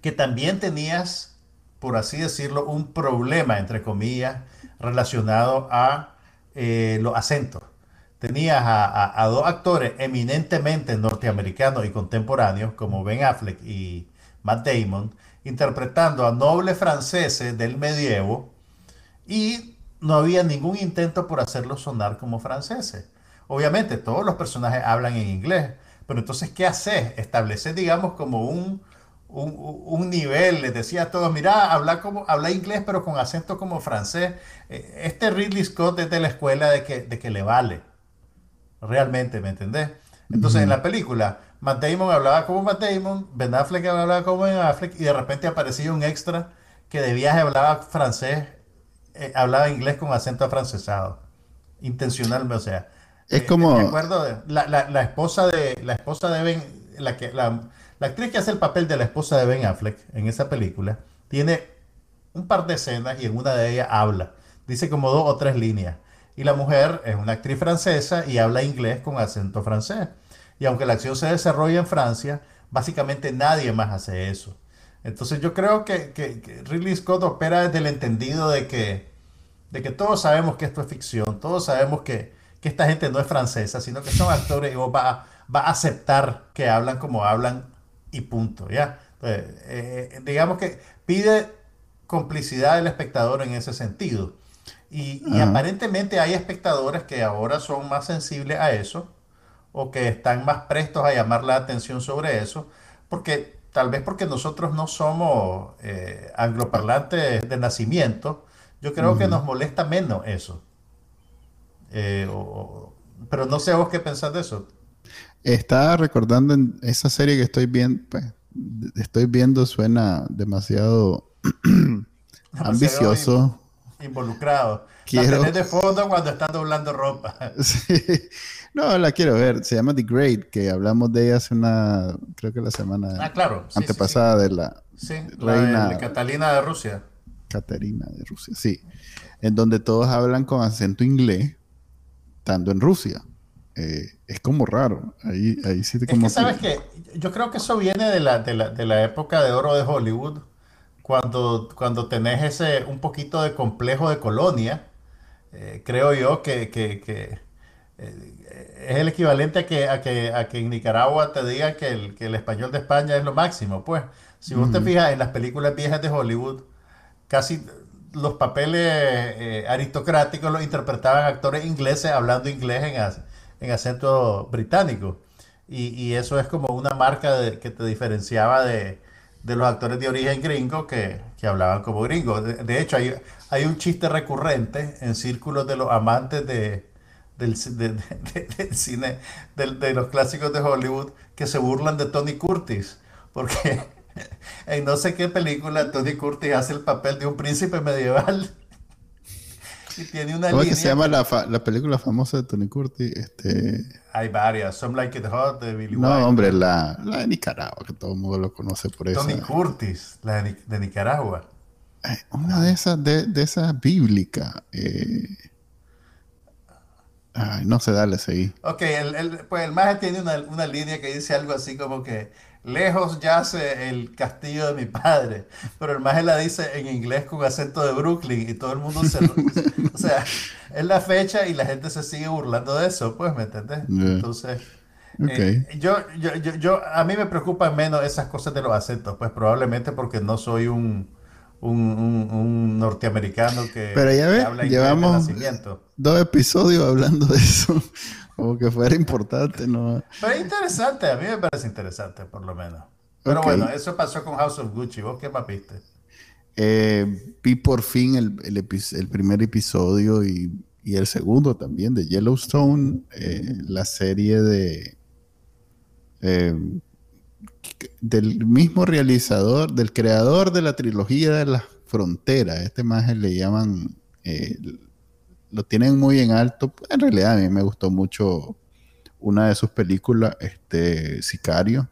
que también tenías, por así decirlo, un problema, entre comillas, relacionado a eh, los acentos tenías a, dos actores eminentemente norteamericanos y contemporáneos, como Ben Affleck y Matt Damon, interpretando a nobles franceses del medievo y no había ningún intento por hacerlos sonar como franceses. Obviamente todos los personajes hablan en inglés, pero entonces, ¿qué haces? Establecer, digamos, como un, un, nivel, les decía a todos, mira, habla, como, habla inglés pero con acento como francés. Eh, este Ridley Scott es de la escuela de que, de que le vale realmente, ¿me entendés? Entonces en la película, Matt Damon hablaba como Matt Damon, Ben Affleck hablaba como Ben Affleck y de repente aparecía un extra que de viaje hablaba francés, eh, hablaba inglés con acento afrancesado, intencionalmente, o sea. Es eh, como... Me acuerdo de la, la, la, esposa de la esposa de Ben, la, que, la, la actriz que hace el papel de la esposa de Ben Affleck en esa película, tiene un par de escenas y en una de ellas habla. Dice como dos o tres líneas. Y la mujer es una actriz francesa y habla inglés con acento francés. Y aunque la acción se desarrolla en Francia, básicamente nadie más hace eso. Entonces yo creo que, que, Ridley Scott opera desde el entendido de que, de que todos sabemos que esto es ficción, todos sabemos que, que esta gente no es francesa, sino que son actores y va, va a aceptar que hablan como hablan y punto, ¿ya? Eh, digamos que pide complicidad del espectador en ese sentido. Y, aparentemente hay espectadores que ahora son más sensibles a eso o que están más prestos a llamar la atención sobre eso, porque tal vez porque nosotros no somos eh, angloparlantes de nacimiento, yo creo que nos molesta menos eso. Eh, pero no sé vos qué pensás de eso. Estaba recordando en esa serie que estoy viendo, pues, estoy viendo suena demasiado, ambicioso involucrado. Quiero... La de fondo cuando están doblando ropa. No, la quiero ver. Se llama The Great, que hablamos de ella hace una, creo que la semana ah, claro. antepasada de la reina de Catalina de Rusia. Caterina de Rusia, sí. En donde todos hablan con acento inglés, estando en Rusia. Eh, es como raro. Ahí, ahí sí te como. Es que, ¿sabes que Yo creo que eso viene de la, de la, de la época de oro de Hollywood cuando, cuando tenés ese un poquito de complejo de colonia, eh, creo yo que, que- que, eh, es el equivalente a que, a que, a que en Nicaragua te diga que el, que el español de España es lo máximo. Pues, si vos te fijas en las películas viejas de Hollywood, casi los papeles eh, aristocráticos los interpretaban actores ingleses hablando inglés en, en acento británico. Y, y eso es como una marca que te diferenciaba de, de los actores de origen gringo que, que hablaban como gringos. De, hecho, hay, hay un chiste recurrente en círculos de los amantes de, del, del cine, de, los clásicos de Hollywood, que se burlan de Tony Curtis. Porque en no sé qué película Tony Curtis hace el papel de un príncipe medieval. Y tiene una ¿Cómo es que línea se llama la, fa- la película famosa de Tony Curtis? Este, Hay varias. Some Like It Hot de Billy no, hombre, la, la de Nicaragua, que todo el mundo lo conoce por eso. Tony Curtis, la de, Ni- de Nicaragua. Una de esas, de, de esas bíblicas. eh, Ay, no sé, dale, seguí. Ok, el, el- pues el maje tiene una, una línea que dice algo así como que lejos yace el castillo de mi padre, pero el maje la dice en inglés con acento de Brooklyn y todo el mundo se... o sea, es la fecha y la gente se sigue burlando de eso, pues, ¿me entendés? Yeah. Entonces, eh, yo, yo, yo, yo- a mí me preocupan menos esas cosas de los acentos, pues probablemente porque no soy un, un, un- un norteamericano que, Pero ya que ves, habla inglés de llevamos nacimiento. dos episodios hablando de eso. Como que fuera importante, ¿no? Pero es interesante, a mí me parece interesante, por lo menos. Pero bueno, eso pasó con House of Gucci. ¿Vos qué más viste? Eh, vi por fin el, el epi- el primer episodio y, y el segundo también de Yellowstone, eh, la serie de eh, del mismo realizador, del creador de la trilogía de las fronteras. Este más le llaman, lo tienen muy en alto. En realidad a mí me gustó mucho una de sus películas, este Sicario.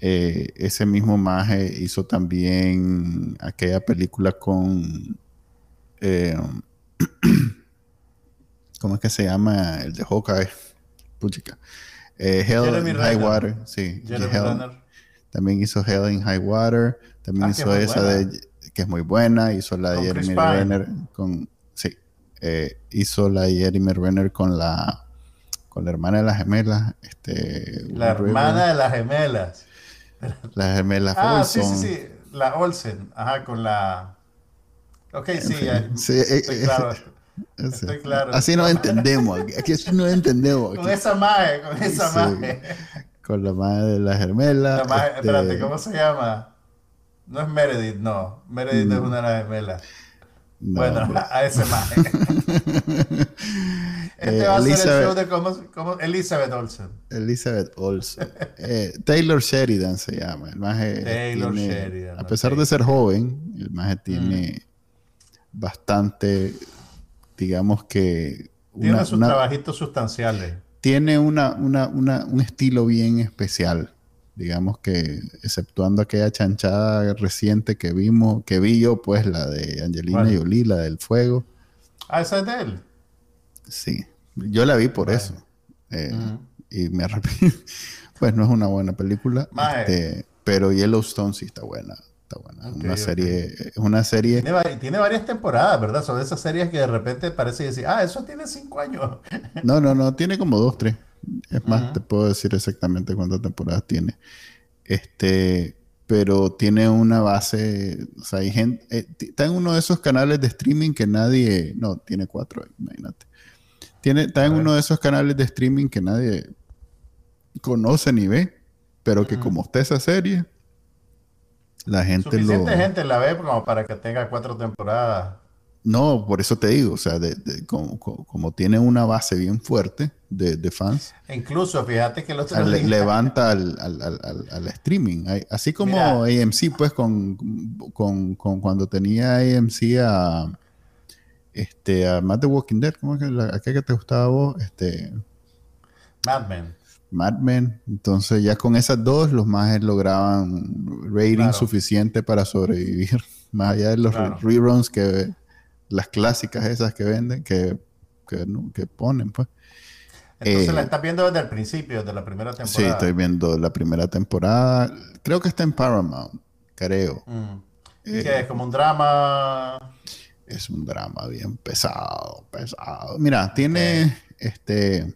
Eh, ese mismo maje hizo también aquella película con eh, ¿cómo es que se llama? El de Hawkeye. Puchica. Eh, Hell Jeremy in High. Water. Sí. Jeremy Hell- Renner. También hizo Hell in High Water. También Ah, hizo esa buena. de que es muy buena. Hizo la de Con Jeremy. Renner con. Eh, hizo la de Jeremy Renner con la con la hermana de las gemelas. Este, La hermana de las gemelas. Las gemelas Ah, sí, Olson. sí, sí. La Olsen. Ajá, con la... Ok, sí. Sí, eh, Estoy eh, claro. ese. Estoy claro. Así nos entendemos. Aquí, así nos entendemos. Con aquí. esa maje, con esa Sí. maje. Con la madre de las gemelas. La maje, este, espérate, ¿cómo se llama? No es Meredith, no. Meredith no es una de las gemelas. No, bueno, hombre. a ese maje. Este Eh, va a ser el show de cómo, cómo Elizabeth Olsen. Elizabeth Olsen. Eh, Taylor Sheridan se llama. El maje Taylor tiene- Sheridan, A pesar. Mm. de ser joven, el maje tiene bastante, digamos que... Tiene sus una- trabajitos sustanciales. tiene una, una, una- un estilo bien especial. Digamos que, exceptuando aquella chanchada reciente que vimos, que vi yo, pues la de Angelina ¿Cuál? Jolie, la del fuego. Ah, esa es de él. Sí, yo la vi por eso. Eh. Y me arrepiento. Pues no es una buena película. Este, pero Yellowstone sí está buena. Está buena. Una serie, es una serie. Tiene, tiene varias temporadas, ¿verdad? Son esas series que de repente parece decir, ah, eso tiene cinco años. No, no, no, tiene como dos, tres. Es más, te puedo decir exactamente cuántas temporadas tiene. Este, pero tiene una base, o sea, hay gente, eh, está en uno de esos canales de streaming que nadie, no, tiene cuatro, imagínate. Tiene, está en uno de esos canales de streaming que nadie conoce ni ve, pero que como está esa serie, la gente lo... Suficiente gente la ve como para que tenga cuatro temporadas. No, por eso te digo, o sea, de- de- como, como- como tiene una base bien fuerte de, de fans, incluso, fíjate que el otro le- levanta al, al- al- streaming. Así como Mira. AMC, pues, con, con, con cuando tenía AMC a, este, a Matt the Walking Dead, ¿cómo es que la, aquel que te gustaba vos? Este, Mad Men. Mad Men. Entonces, ya con esas dos, los más lograban rating Claro. suficiente para sobrevivir. Más allá de los Claro. reruns que las clásicas esas que venden, que, que, no- que ponen, pues. Entonces Eh, la estás viendo desde el principio, desde la primera temporada. Sí, estoy viendo la primera temporada. Creo que está en Paramount, creo. Mm. que es como un drama. Es un drama bien pesado, pesado. Mira, tiene este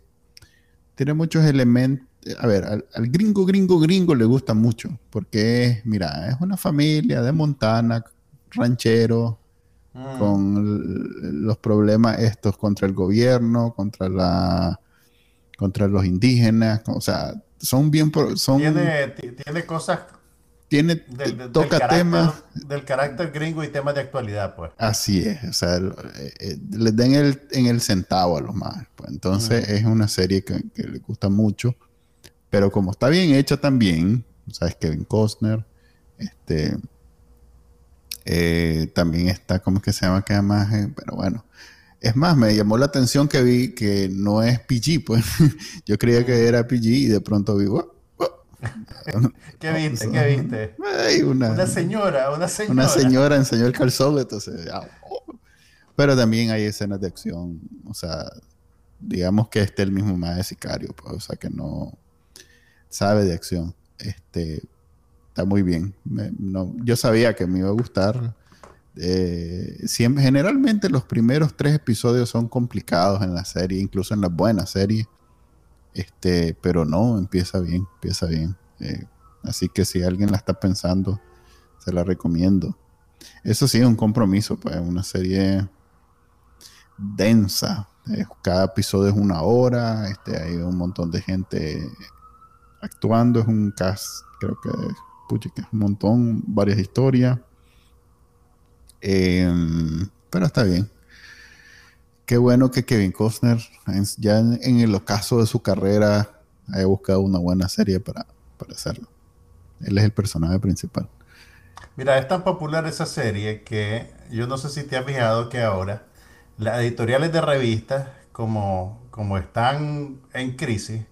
tiene muchos elementos. A ver, al, gringo, gringo, gringo le gusta mucho, porque mira, es una familia de Montana, ranchero, mm. con los problemas estos contra el gobierno, contra la contra los indígenas, o sea, son bien son tiene, tiene cosas tiene toca temas del carácter gringo y temas de actualidad, pues. Así es, o sea, eh, eh, les den el, en el centavo a los más. Pues. Entonces es una serie que, le gusta mucho, pero como está bien hecha también, sabes Kevin Costner, este, eh, también está, ¿cómo es que se llama? Que más, pero bueno. Es más, me llamó la atención que vi que no es PG, pues yo creía que era PG y de pronto vi, ¿Qué viste? ¿Qué viste? una, señora, una señora. Una señora enseñó el calzón, entonces. Oh. Pero también hay escenas de acción. O sea, digamos que este el mismo más de sicario, pues, o sea, que no sabe de acción. Este está muy bien. yo sabía que me iba a gustar. Eh, siempre, generalmente los primeros tres episodios son complicados en la serie, incluso en las buenas series. Este, pero no, empieza bien, empieza bien. Eh, así que si alguien la está pensando, se la recomiendo. Eso sí, es un compromiso, pues, una serie densa. Eh, cada episodio es una hora, este, hay un montón de gente actuando, es un cast, creo que, que es un montón, varias historias. Em, pero está bien, qué bueno que Kevin Costner, ya en, el ocaso de su carrera, haya buscado una buena serie para, hacerlo. Él es el personaje principal. Mira, es tan popular esa serie que yo no sé si te has fijado que ahora las editoriales de revistas, como, como están en crisis,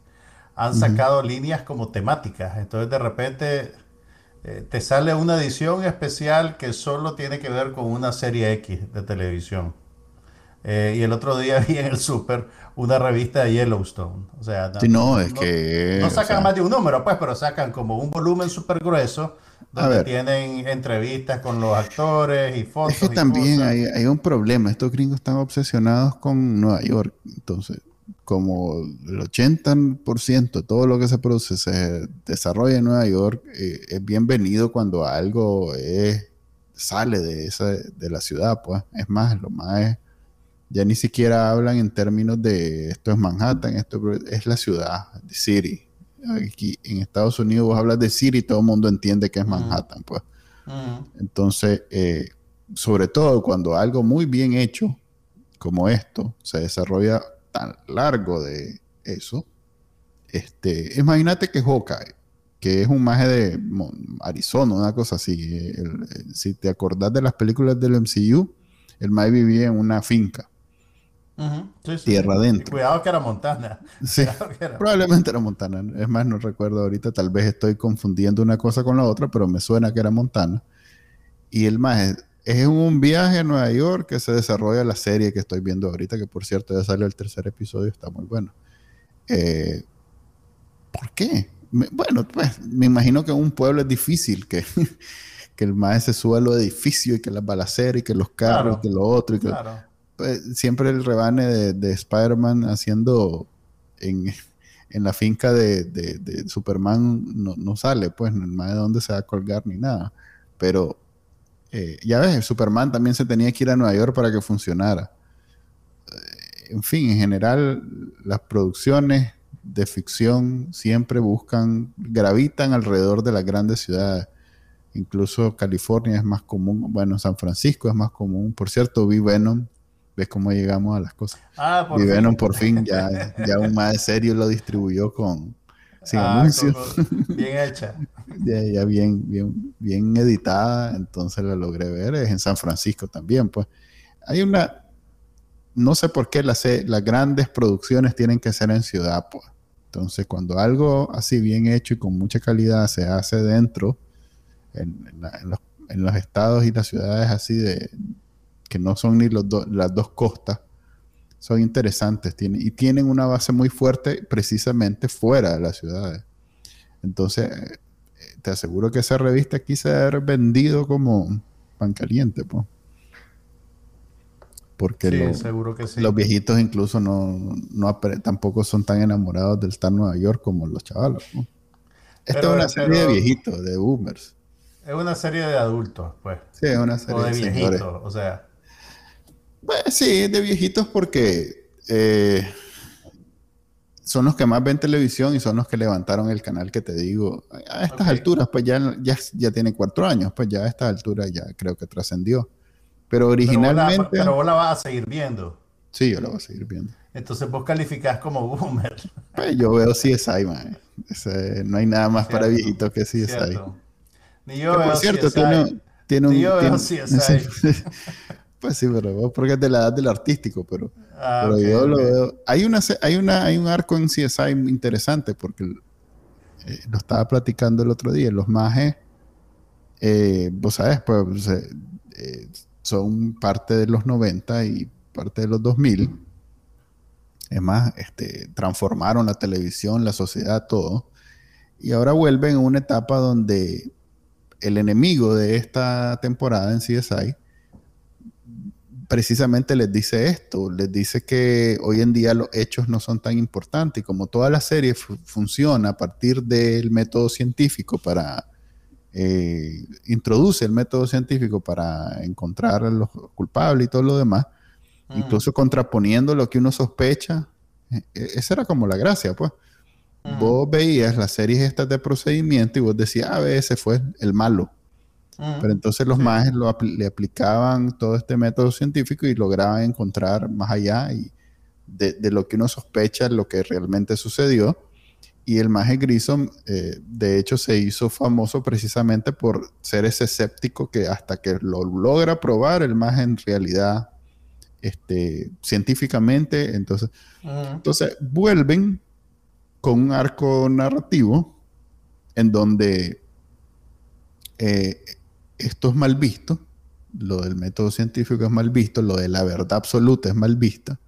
han sacado líneas como temáticas. Entonces de repente eh, te sale una edición especial que solo tiene que ver con una serie X de televisión. Eh, y el otro día vi en el súper una revista de Yellowstone. O sea, no, no es que. No sacan más de un número, pues, pero sacan como un volumen súper grueso donde tienen entrevistas con los actores y fotos. Es que también hay, hay, un problema. Estos gringos están obsesionados con Nueva York. Entonces, como el 80% de todo lo que se produce se desarrolla en Nueva York, eh, es bienvenido cuando algo es, sale de, esa, de la ciudad, pues. Es más, lo más ya ni siquiera hablan en términos de esto es Manhattan, esto es la ciudad, de City. Aquí en Estados Unidos vos hablas de City y todo el mundo entiende que es Manhattan, pues. Entonces, eh, sobre todo cuando algo muy bien hecho como esto se desarrolla tan largo de eso, este, imagínate que Hawkeye, que es un maje de Arizona, una cosa así, si te acordás de las películas del MCU, el maje vivía en una finca Tierra adentro. cuidado que era Montana. Sí, probablemente era Montana. Es más, no recuerdo ahorita. Tal vez estoy confundiendo una cosa con la otra, pero me suena que era Montana. Y el más es, un viaje a Nueva York que se desarrolla la serie que estoy viendo ahorita, que por cierto ya sale el tercer episodio, está muy bueno. Eh, ¿Por qué? bueno, pues me imagino que en un pueblo es difícil que, que el maestro se suba a los edificios y que las balaceras y que los carros y que lo otro. Y que, claro pues, siempre el rebane de, Spider-Man haciendo en, la finca de, Superman no, sale, pues, no hay de dónde se va a colgar ni nada. Pero eh, ya ves, Superman también se tenía que ir a Nueva York para que funcionara. Eh, en fin, en general, las producciones de ficción siempre buscan, gravitan alrededor de las grandes ciudades. Incluso California es más común, bueno, San Francisco es más común. Por cierto, vi Venom ¿Ves cómo llegamos a las cosas? Ah, por y Venom por fin ya, ya un más de serio lo distribuyó con sin ah, anuncios. bien hecha. ya, bien, bien, bien editada, entonces la logré ver. Es en San Francisco también, pues. Hay una, no sé por qué las, las grandes producciones tienen que ser en ciudad, pues. Entonces, cuando algo así bien hecho y con mucha calidad se hace dentro, en, los, en los estados y las ciudades así de, que no son ni los las dos costas, son interesantes tienen, y tienen una base muy fuerte precisamente fuera de las ciudades. Entonces, eh, te aseguro que esa revista quise haber vendido como pan caliente, pues. Porque Sí, lo- seguro que sí. los viejitos incluso no, no tampoco son tan enamorados del estar en Nueva York como los chavalos. ¿no? Esta Pero- es una serie de viejitos, de boomers. Es una serie de adultos, pues. Sí, es una serie O de de viejitos, o sea. Pues sí, de viejitos porque eh, son los que más ven televisión y son los que levantaron el canal que te digo. A estas Ok. alturas, pues ya, ya, ya tiene cuatro años, pues ya a estas alturas ya creo que trascendió. Pero Pero vos, la, originalmente, pero vos la vas a seguir viendo. sí, yo lo voy a seguir viendo. Entonces vos calificás como boomer. Pues yo veo CSI, man. Ese- no hay nada más para Cierto, viejitos que CSI. ¿cierto? Ni Que, yo veo por cierto, CSI. tiene, tiene un... Ni yo veo tiene- CSI. pues sí, pero porque es de la edad del artístico, pero... Ah, Pero ok, yo lo veo. Hay una, hay una, hay un arco en CSI interesante porque eh, lo estaba platicando el otro día. Los mages, eh, vos sabes, pues eh, son parte de los 90 y parte de los 2000. Es más, este, transformaron la televisión, la sociedad, todo. Y ahora vuelven a una etapa donde el enemigo de esta temporada en CSI precisamente les dice esto, les dice que hoy en día los hechos no son tan importantes y como toda la serie fu- funciona a partir del método científico para, eh, introduce el método científico para encontrar a los culpables y todo lo demás, Mm. incluso contraponiendo lo que uno sospecha, eh, esa era como la gracia, pues. Mm. Vos veías las series estas de procedimiento y vos decías, ah, ese fue el malo. Pero entonces los Sí. mages lo apl- le aplicaban todo este método científico y lograban encontrar más allá y de, de lo que uno sospecha lo que realmente sucedió. Y el maje Grissom, eh, de hecho, se hizo famoso precisamente por ser ese escéptico que hasta que lo logra probar, el maje en realidad, este, científicamente, entonces, entonces vuelven con un arco narrativo en donde eh, esto es mal visto, lo del método científico es mal visto, lo de la verdad absoluta es mal vista.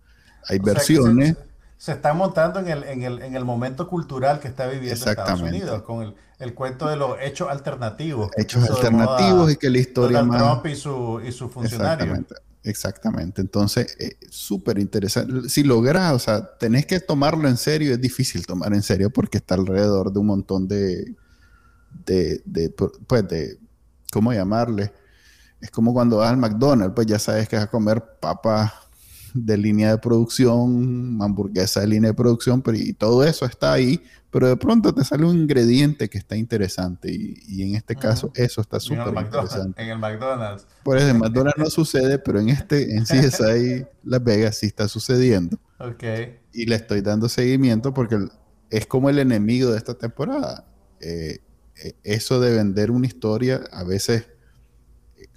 Hay O versiones, se, se está montando en el, en, el, en el momento cultural que está viviendo Estados. Unidos, con el, el cuento de los hechos alternativos. hechos moda alternativos y que la historia Donald más... Trump y su, y su funcionario. Exactamente, exactamente. Entonces, eh, súper interesante. Si logras, o sea, tenés que tomarlo en serio, es difícil tomar en serio porque está alrededor de un montón de, de, de, pues, de, ¿cómo llamarle? Es como cuando vas al McDonald's, pues ya sabes que vas a comer papas de línea de producción, hamburguesa de línea de producción, pero y todo eso está ahí, pero de pronto te sale un ingrediente que está interesante y, y en este caso eso está En el, súper McDonald's, interesante. en el McDonald's. Por eso en McDonald's no sucede, pero en este, en CSI Las Vegas sí está sucediendo. Ok. Y le estoy dando seguimiento porque es como el enemigo de esta temporada. Eh, eso de vender una historia, a veces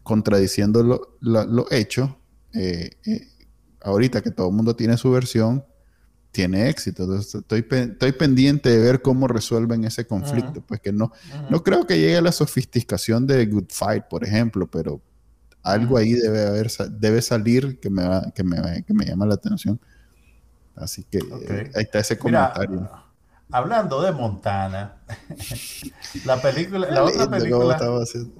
contradiciendo lo, lo- lo hecho, eh, eh, ahorita que todo el mundo tiene su versión, tiene éxito. Entonces estoy, pe- estoy pendiente de ver cómo resuelven ese conflicto. Ujú. Pues que no, Ujú. no creo que llegue a la sofisticación de Good Fight, por ejemplo, pero algo Ujú. ahí debe haber debe salir que me, va- que me, que me llama la atención. Así que Ok. eh, ahí está ese Mira, comentario. Hablando de Montana, la película, la otra película,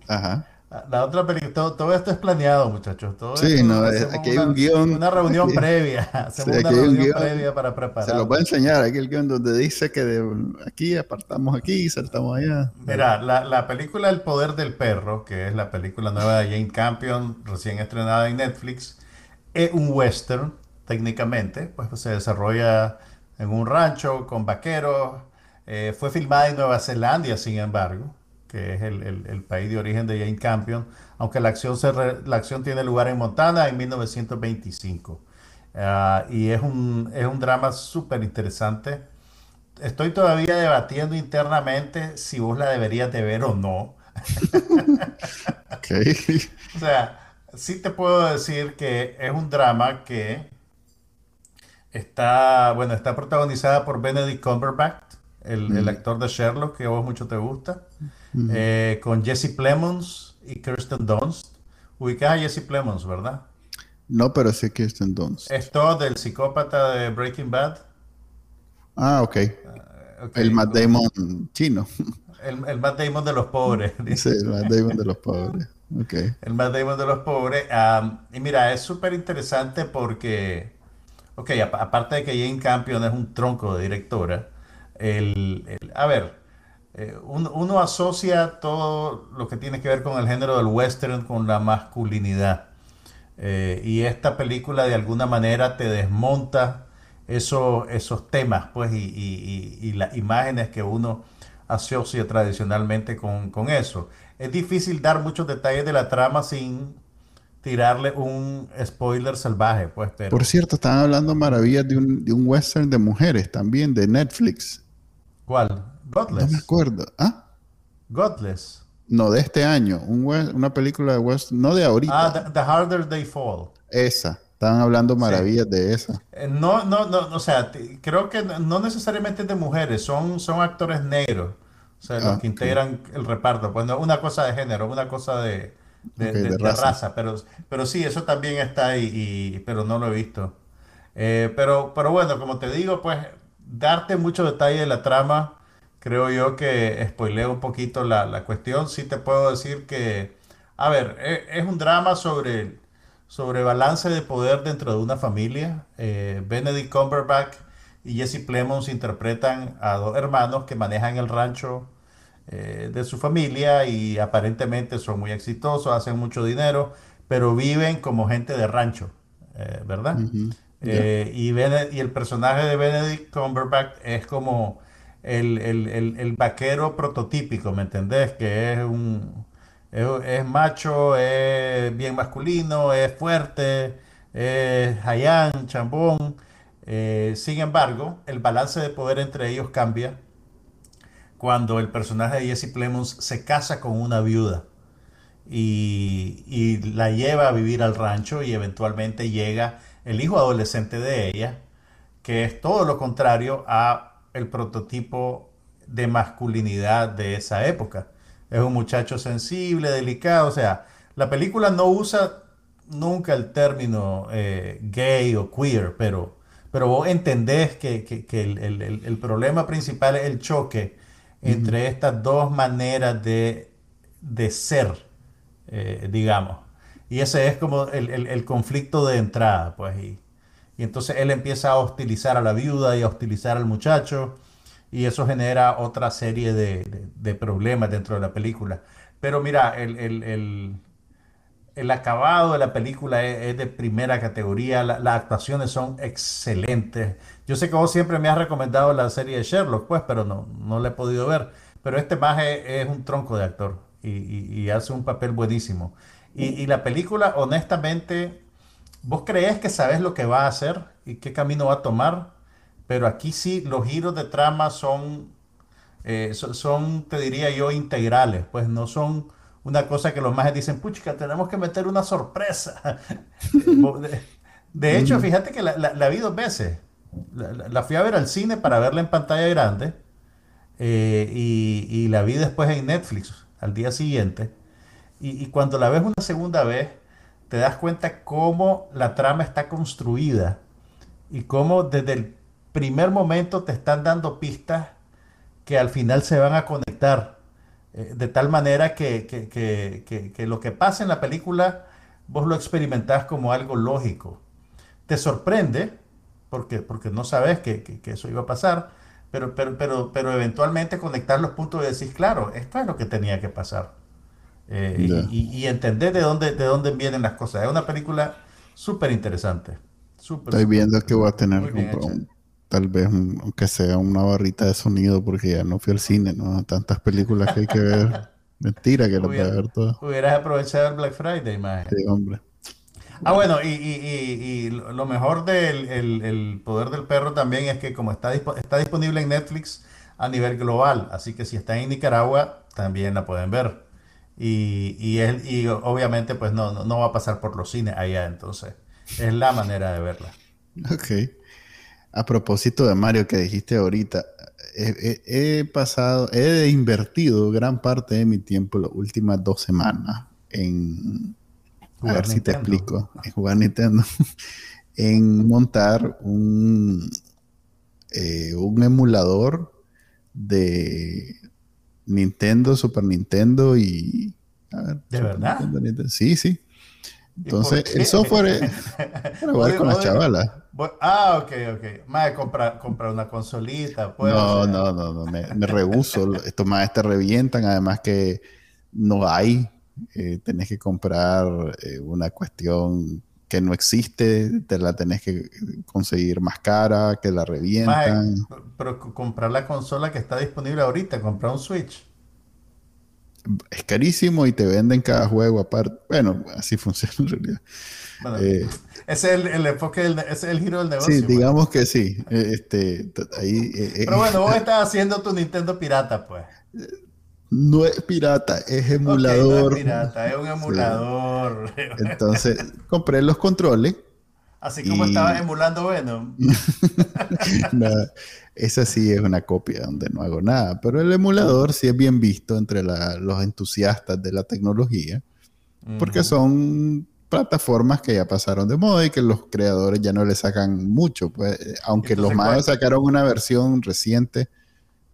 Ajá. la otra película, todo, todo esto es planeado, muchachos. Todo Sí, esto no, aquí hay una, un guion. una reunión Aquí- previa, hacemos Sí, una reunión guion. previa para preparar. Se los voy a enseñar aquí el guion donde dice que de aquí apartamos aquí, saltamos allá. Mira, la, la película El Poder del Perro, que es la película nueva de Jane Campion, recién estrenada en Netflix, es un western, técnicamente, pues se desarrolla en un rancho con vaqueros. Eh, fue filmada en Nueva Zelanda, sin embargo, que es el, el- el país de origen de Jane Campion, aunque la acción, se re- la acción tiene lugar en Montana en 1925. Ah, y es un, es un drama súper interesante. Estoy todavía debatiendo internamente si vos la deberías de ver o no. Ok. O sea, sí te puedo decir que es un drama que está, bueno, está protagonizada por Benedict Cumberbatch, el, el Mm. actor de Sherlock, que a vos mucho te gusta, Mm. eh, con Jesse Plemons y Kirsten Dunst. Ubicás a Jesse Plemons, ¿verdad? No, pero sí Kirsten Dunst. Es todo del psicópata de Breaking Bad. Ah, ok. Ok, El Matt Damon chino. El, el Matt Damon de los pobres. Sí, el Matt Damon de los pobres. Okay. El Matt Damon de los pobres. Am, y mira, es súper interesante porque, ok, apa- aparte de que Jane Campion es un tronco de directora, el, a ver, eh, un- uno asocia todo lo que tiene que ver con el género del western con la masculinidad. Eh, y esta película de alguna manera te desmonta eso- esos temas, pues, y- y las imágenes que uno asocia tradicionalmente con, con eso. Es difícil dar muchos detalles de la trama sin tirarle un spoiler salvaje, pues, Por pero cierto, estaban hablando maravillas de un, de un western de mujeres también, de Netflix. ¿cuál? No me Godless. acuerdo. ¿Ah? Godless. No, de este año. Un una película de western, no de ahorita. Ah, the, The Harder They Fall. Esa. Estaban hablando maravillas de esa. Eh, No, no, no, o sea, creo que no no necesariamente es de mujeres, son, son actores negros, o sea, los Ah, que integran el reparto, pues no una cosa de género, una cosa de, de, Ok, de- de raza, pero, pero sí, eso también está ahí, y, pero no lo he visto. Eh, pero, pero bueno, como te digo, pues darte mucho detalle de la trama, creo yo que spoileo un poquito la, la cuestión. Sí te puedo decir que, a ver, e- es, un drama sobre, sobre balance de poder dentro de una familia. Eh, Benedict Cumberbatch y Jesse Plemons interpretan a dos hermanos que manejan el rancho eh, de su familia y aparentemente son muy exitosos, hacen mucho dinero, pero viven como gente de rancho, eh, ¿verdad? Eh, y, Bene- y el personaje de Benedict Cumberbatch es como el, el- el- el vaquero prototípico, ¿me entendés? Que es un es, es macho, es bien masculino, es fuerte, es jayán, chambón. Eh, sin embargo, el balance de poder entre ellos cambia cuando el personaje de Jesse Plemons se casa con una viuda y, y la lleva a vivir al rancho y eventualmente llega el hijo adolescente de ella, que es todo lo contrario a el prototipo de masculinidad de esa época. Es un muchacho sensible, delicado, o sea, la película no usa nunca el término eh, gay o queer, pero, pero vos entendés que, que- que el, el- el- problema principal es el choque entre estas dos maneras de, de ser, eh, digamos. Y ese es como el, el- conflicto de entrada, pues. Y, y entonces él empieza a hostilizar a la viuda y a hostilizar al muchacho. Y eso genera otra serie de, de- de problemas dentro de la película. Pero mira, el, el- el- acabado de la película es, de primera categoría, la- las actuaciones son excelentes. Yo sé que vos siempre me has recomendado la serie de Sherlock, pues, pero no, no la he podido ver. Pero este más es, un tronco de actor y, hace un papel buenísimo. Y, la película, honestamente, vos creés que sabes lo que va a hacer y qué camino va a tomar, pero aquí sí los giros de trama son eh, so- son, te diría yo, integrales, pues no son una cosa que los majes dicen, puchica, tenemos que meter una sorpresa. de, de hecho, fíjate que la, la- la vi dos veces. La, fui a ver al cine para verla en pantalla grande eh, y, y la vi después en Netflix al día siguiente. Y, y cuando la ves una segunda vez, te das cuenta cómo la trama está construida y cómo desde el primer momento te están dando pistas que al final se van a conectar. Eh, de tal manera que, que- que- que- lo que pasa en la película vos lo experimentás como algo lógico. Te sorprende porque, porque no sabes que, eso iba a pasar, pero, pero, pero, pero eventualmente conectar los puntos y decís, claro, esto es lo que tenía que pasar. Eh, y- Ya. y, y entender de dónde, de dónde vienen las cosas. Es una película súper interesante. Estoy viendo que voy a tener un- tal vez un- aunque sea una barrita de sonido porque ya no fui al cine, ¿no? Tantas películas que hay que ver. Mentira que las voy a ver todas. Hubieras aprovechado el Black Friday, maje. Sí, hombre. Ah, bueno, y, y- y- y lo lo mejor del el, el poder del perro también es que como está, dispo- está disponible en Netflix a nivel global, así que si están en Nicaragua también la pueden ver. Y, y, es- y obviamente pues no, no, no va a pasar por los cines allá, entonces es la manera de verla. Ok. A propósito de Mario que dijiste ahorita, he, he- he pasado, he invertido gran parte de mi tiempo las últimas dos semanas en, a ver si te explico, en jugar Nintendo, en montar un, eh, un emulador de Nintendo, Super Nintendo y, A ver, ¿De Super verdad? Nintendo, Nintendo. Sí, sí. Entonces, el software es para jugar con las chavalas. Ah, ok, ok. Más comprar, comprar una consolita. Pues, No, o sea, no, no, no, me, me rehuso. Estos más te revientan, además que no hay. Eh, tenés que comprar eh, una cuestión que no existe, te la tenés que conseguir más cara, que la Maje, revientan. pero comprar la consola que está disponible ahorita, comprar un Switch. Es carísimo y te venden cada juego aparte. Bueno, así funciona en realidad. Bueno, Eh, ese es el, el enfoque, del, ese es el giro del negocio. sí, pues. digamos que sí. Eh, Este, ahí, eh, Pero bueno, vos estás haciendo tu Nintendo pirata, pues. no es pirata, es Ok, no emulador. es pirata, es un emulador. Entonces, compré los controles. Así como y- estabas emulando Venom. Nada, esa sí es una copia donde no hago nada, pero el emulador sí es bien visto entre la- los entusiastas de la tecnología, porque son plataformas que ya pasaron de moda y que los creadores ya no le sacan mucho, pues, eh, aunque los Entonces, ¿cuál- sacaron una versión reciente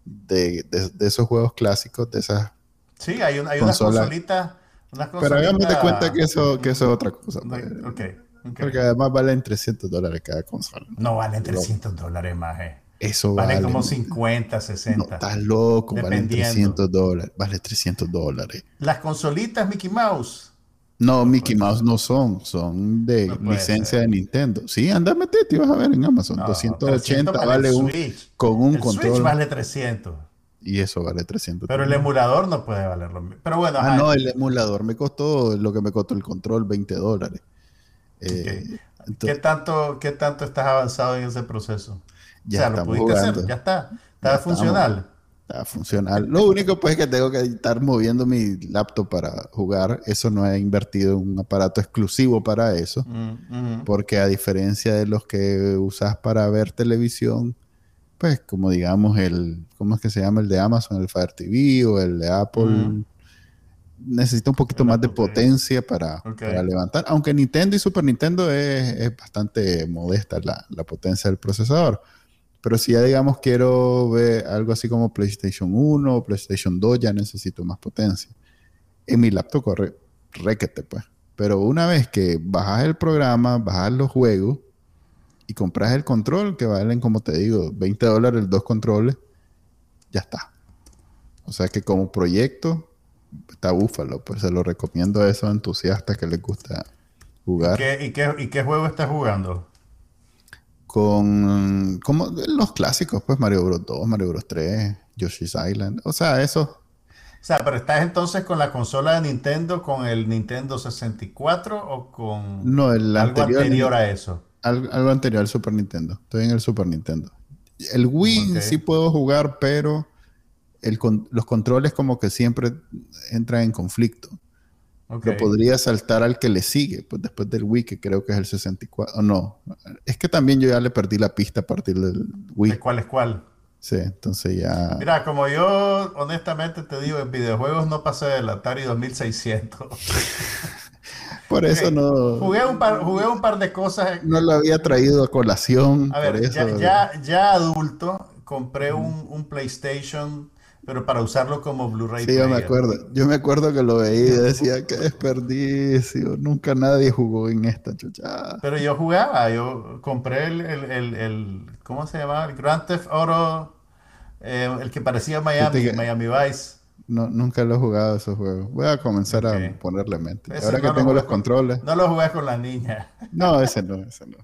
de, de- de esos juegos clásicos, de esas, Sí, hay, un, hay unas Consola. consolitas. Unas pero hagamos de cuenta que eso, que eso es otra cosa, No, pues, ok, ok. porque además valen 300 dólares cada consola. No valen 300 dólares más. eh. Eso Valen vale. como 50, No, 60. estás loco, valen Dependiendo. 300 dólares, vale 300 dólares. Las consolitas Mickey Mouse. No, Mickey Mouse no son, son de No licencia ser. de Nintendo. Sí, anda, metete y vas a ver en Amazon. No, 280 300 vale un, Switch. con un el control. Switch vale 300. Y eso vale 300. Pero el emulador no puede valer lo mismo. Pero bueno, Ah, no, el emulador me costó lo que me costó el control, 20 dólares. Eh, ¿qué, entonces, tanto, ¿qué tanto estás avanzado en ese proceso? Ya o sea, lo estamos pudiste jugando. hacer, ya está. Ya Está estamos. funcional. Está funcional. Lo único pues es que tengo que estar moviendo mi laptop para jugar. Eso no he invertido en un aparato exclusivo para eso. Mm, ujú. porque a diferencia de los que usas para ver televisión, pues como digamos el, ¿cómo es que se llama? El de Amazon, el Fire TV o el de Apple, Ujú. necesita un poquito más de potencia para levantar, aunque Nintendo y Super Nintendo es, es bastante modesta la, la potencia del procesador. Pero si ya digamos quiero ver algo así como PlayStation 1 o PlayStation 2, ya necesito más potencia. En mi laptop corre requete, pues. Pero una vez que bajas el programa, bajas los juegos y compras el control, que valen, como te digo, 20 dólares dos controles, ya está. O sea que como proyecto está búfalo, pues se lo recomiendo a esos entusiastas que les gusta jugar ¿Qué- y, qué, ¿Y qué juego estás jugando? Con como los clásicos, pues Mario Bros 2, Mario Bros 3, Yoshi's Island, o sea, eso O sea, pero estás entonces con la consola de Nintendo, con el Nintendo 64 o con no el algo anterior, anterior a eso. al- algo anterior al Super Nintendo. Estoy en el Super Nintendo. El Wii sí puedo jugar, pero el los controles como que siempre entran en conflicto. Ok. Lo podría saltar al que le sigue, pues después del Wii, que creo que es el 64. O no, es que también yo ya le perdí la pista a partir del ¿De Wii. cuál es cuál? Sí, entonces ya. Mira, como yo honestamente te digo, en videojuegos no pasé del Atari 2600. Por eso no, Jugué un par, jugué un par de cosas. no lo había traído a colación. A ver, por eso. ya, ya, ya adulto compré un, un PlayStation, pero para usarlo como Blu-ray Sí, yo me acuerdo. Yo me acuerdo que lo veía y decía, qué desperdicio. Nunca nadie jugó en esta chucha. Pero yo jugaba, yo compré el, el, el, el- ¿cómo se llamaba? El Grand Theft Auto, eh, el que parecía Miami, Fíjate que- Miami Vice. No, nunca lo he jugado esos juegos. Voy a comenzar a ponerle mente. Ese Ahora no que lo tengo los con- controles. No lo jugué con la niña. No, ese no, ese no.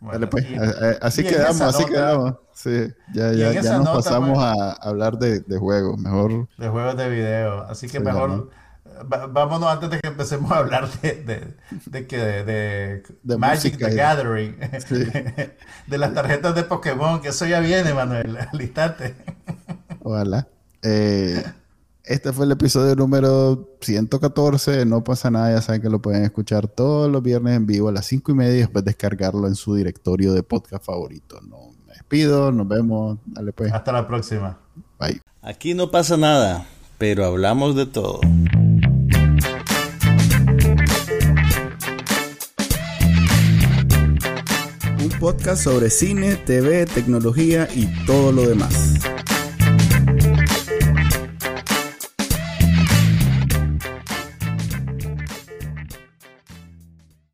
Bueno, Dale, pues. y- así quedamos, así nota- quedamos. Sí, ya, ya, ya nos nota, pasamos pues- a hablar de, de juegos. Mejor. de juegos de video. Así que Sí, mejor va- vámonos antes de que empecemos a hablar de, de, de que de, Magic música the Gathering, Sí. de las tarjetas de Pokémon, que eso ya viene, Manuel, al instante. Ojalá. Eh, este fue el episodio número 114. No pasa nada, ya saben que lo pueden escuchar todos los viernes en vivo a las 5 y media y después descargarlo en su directorio de podcast favorito. No me despido, nos vemos. Dale pues. Hasta la próxima. Bye. Aquí no pasa nada, pero hablamos de todo. Un podcast sobre cine, TV, tecnología y todo lo demás.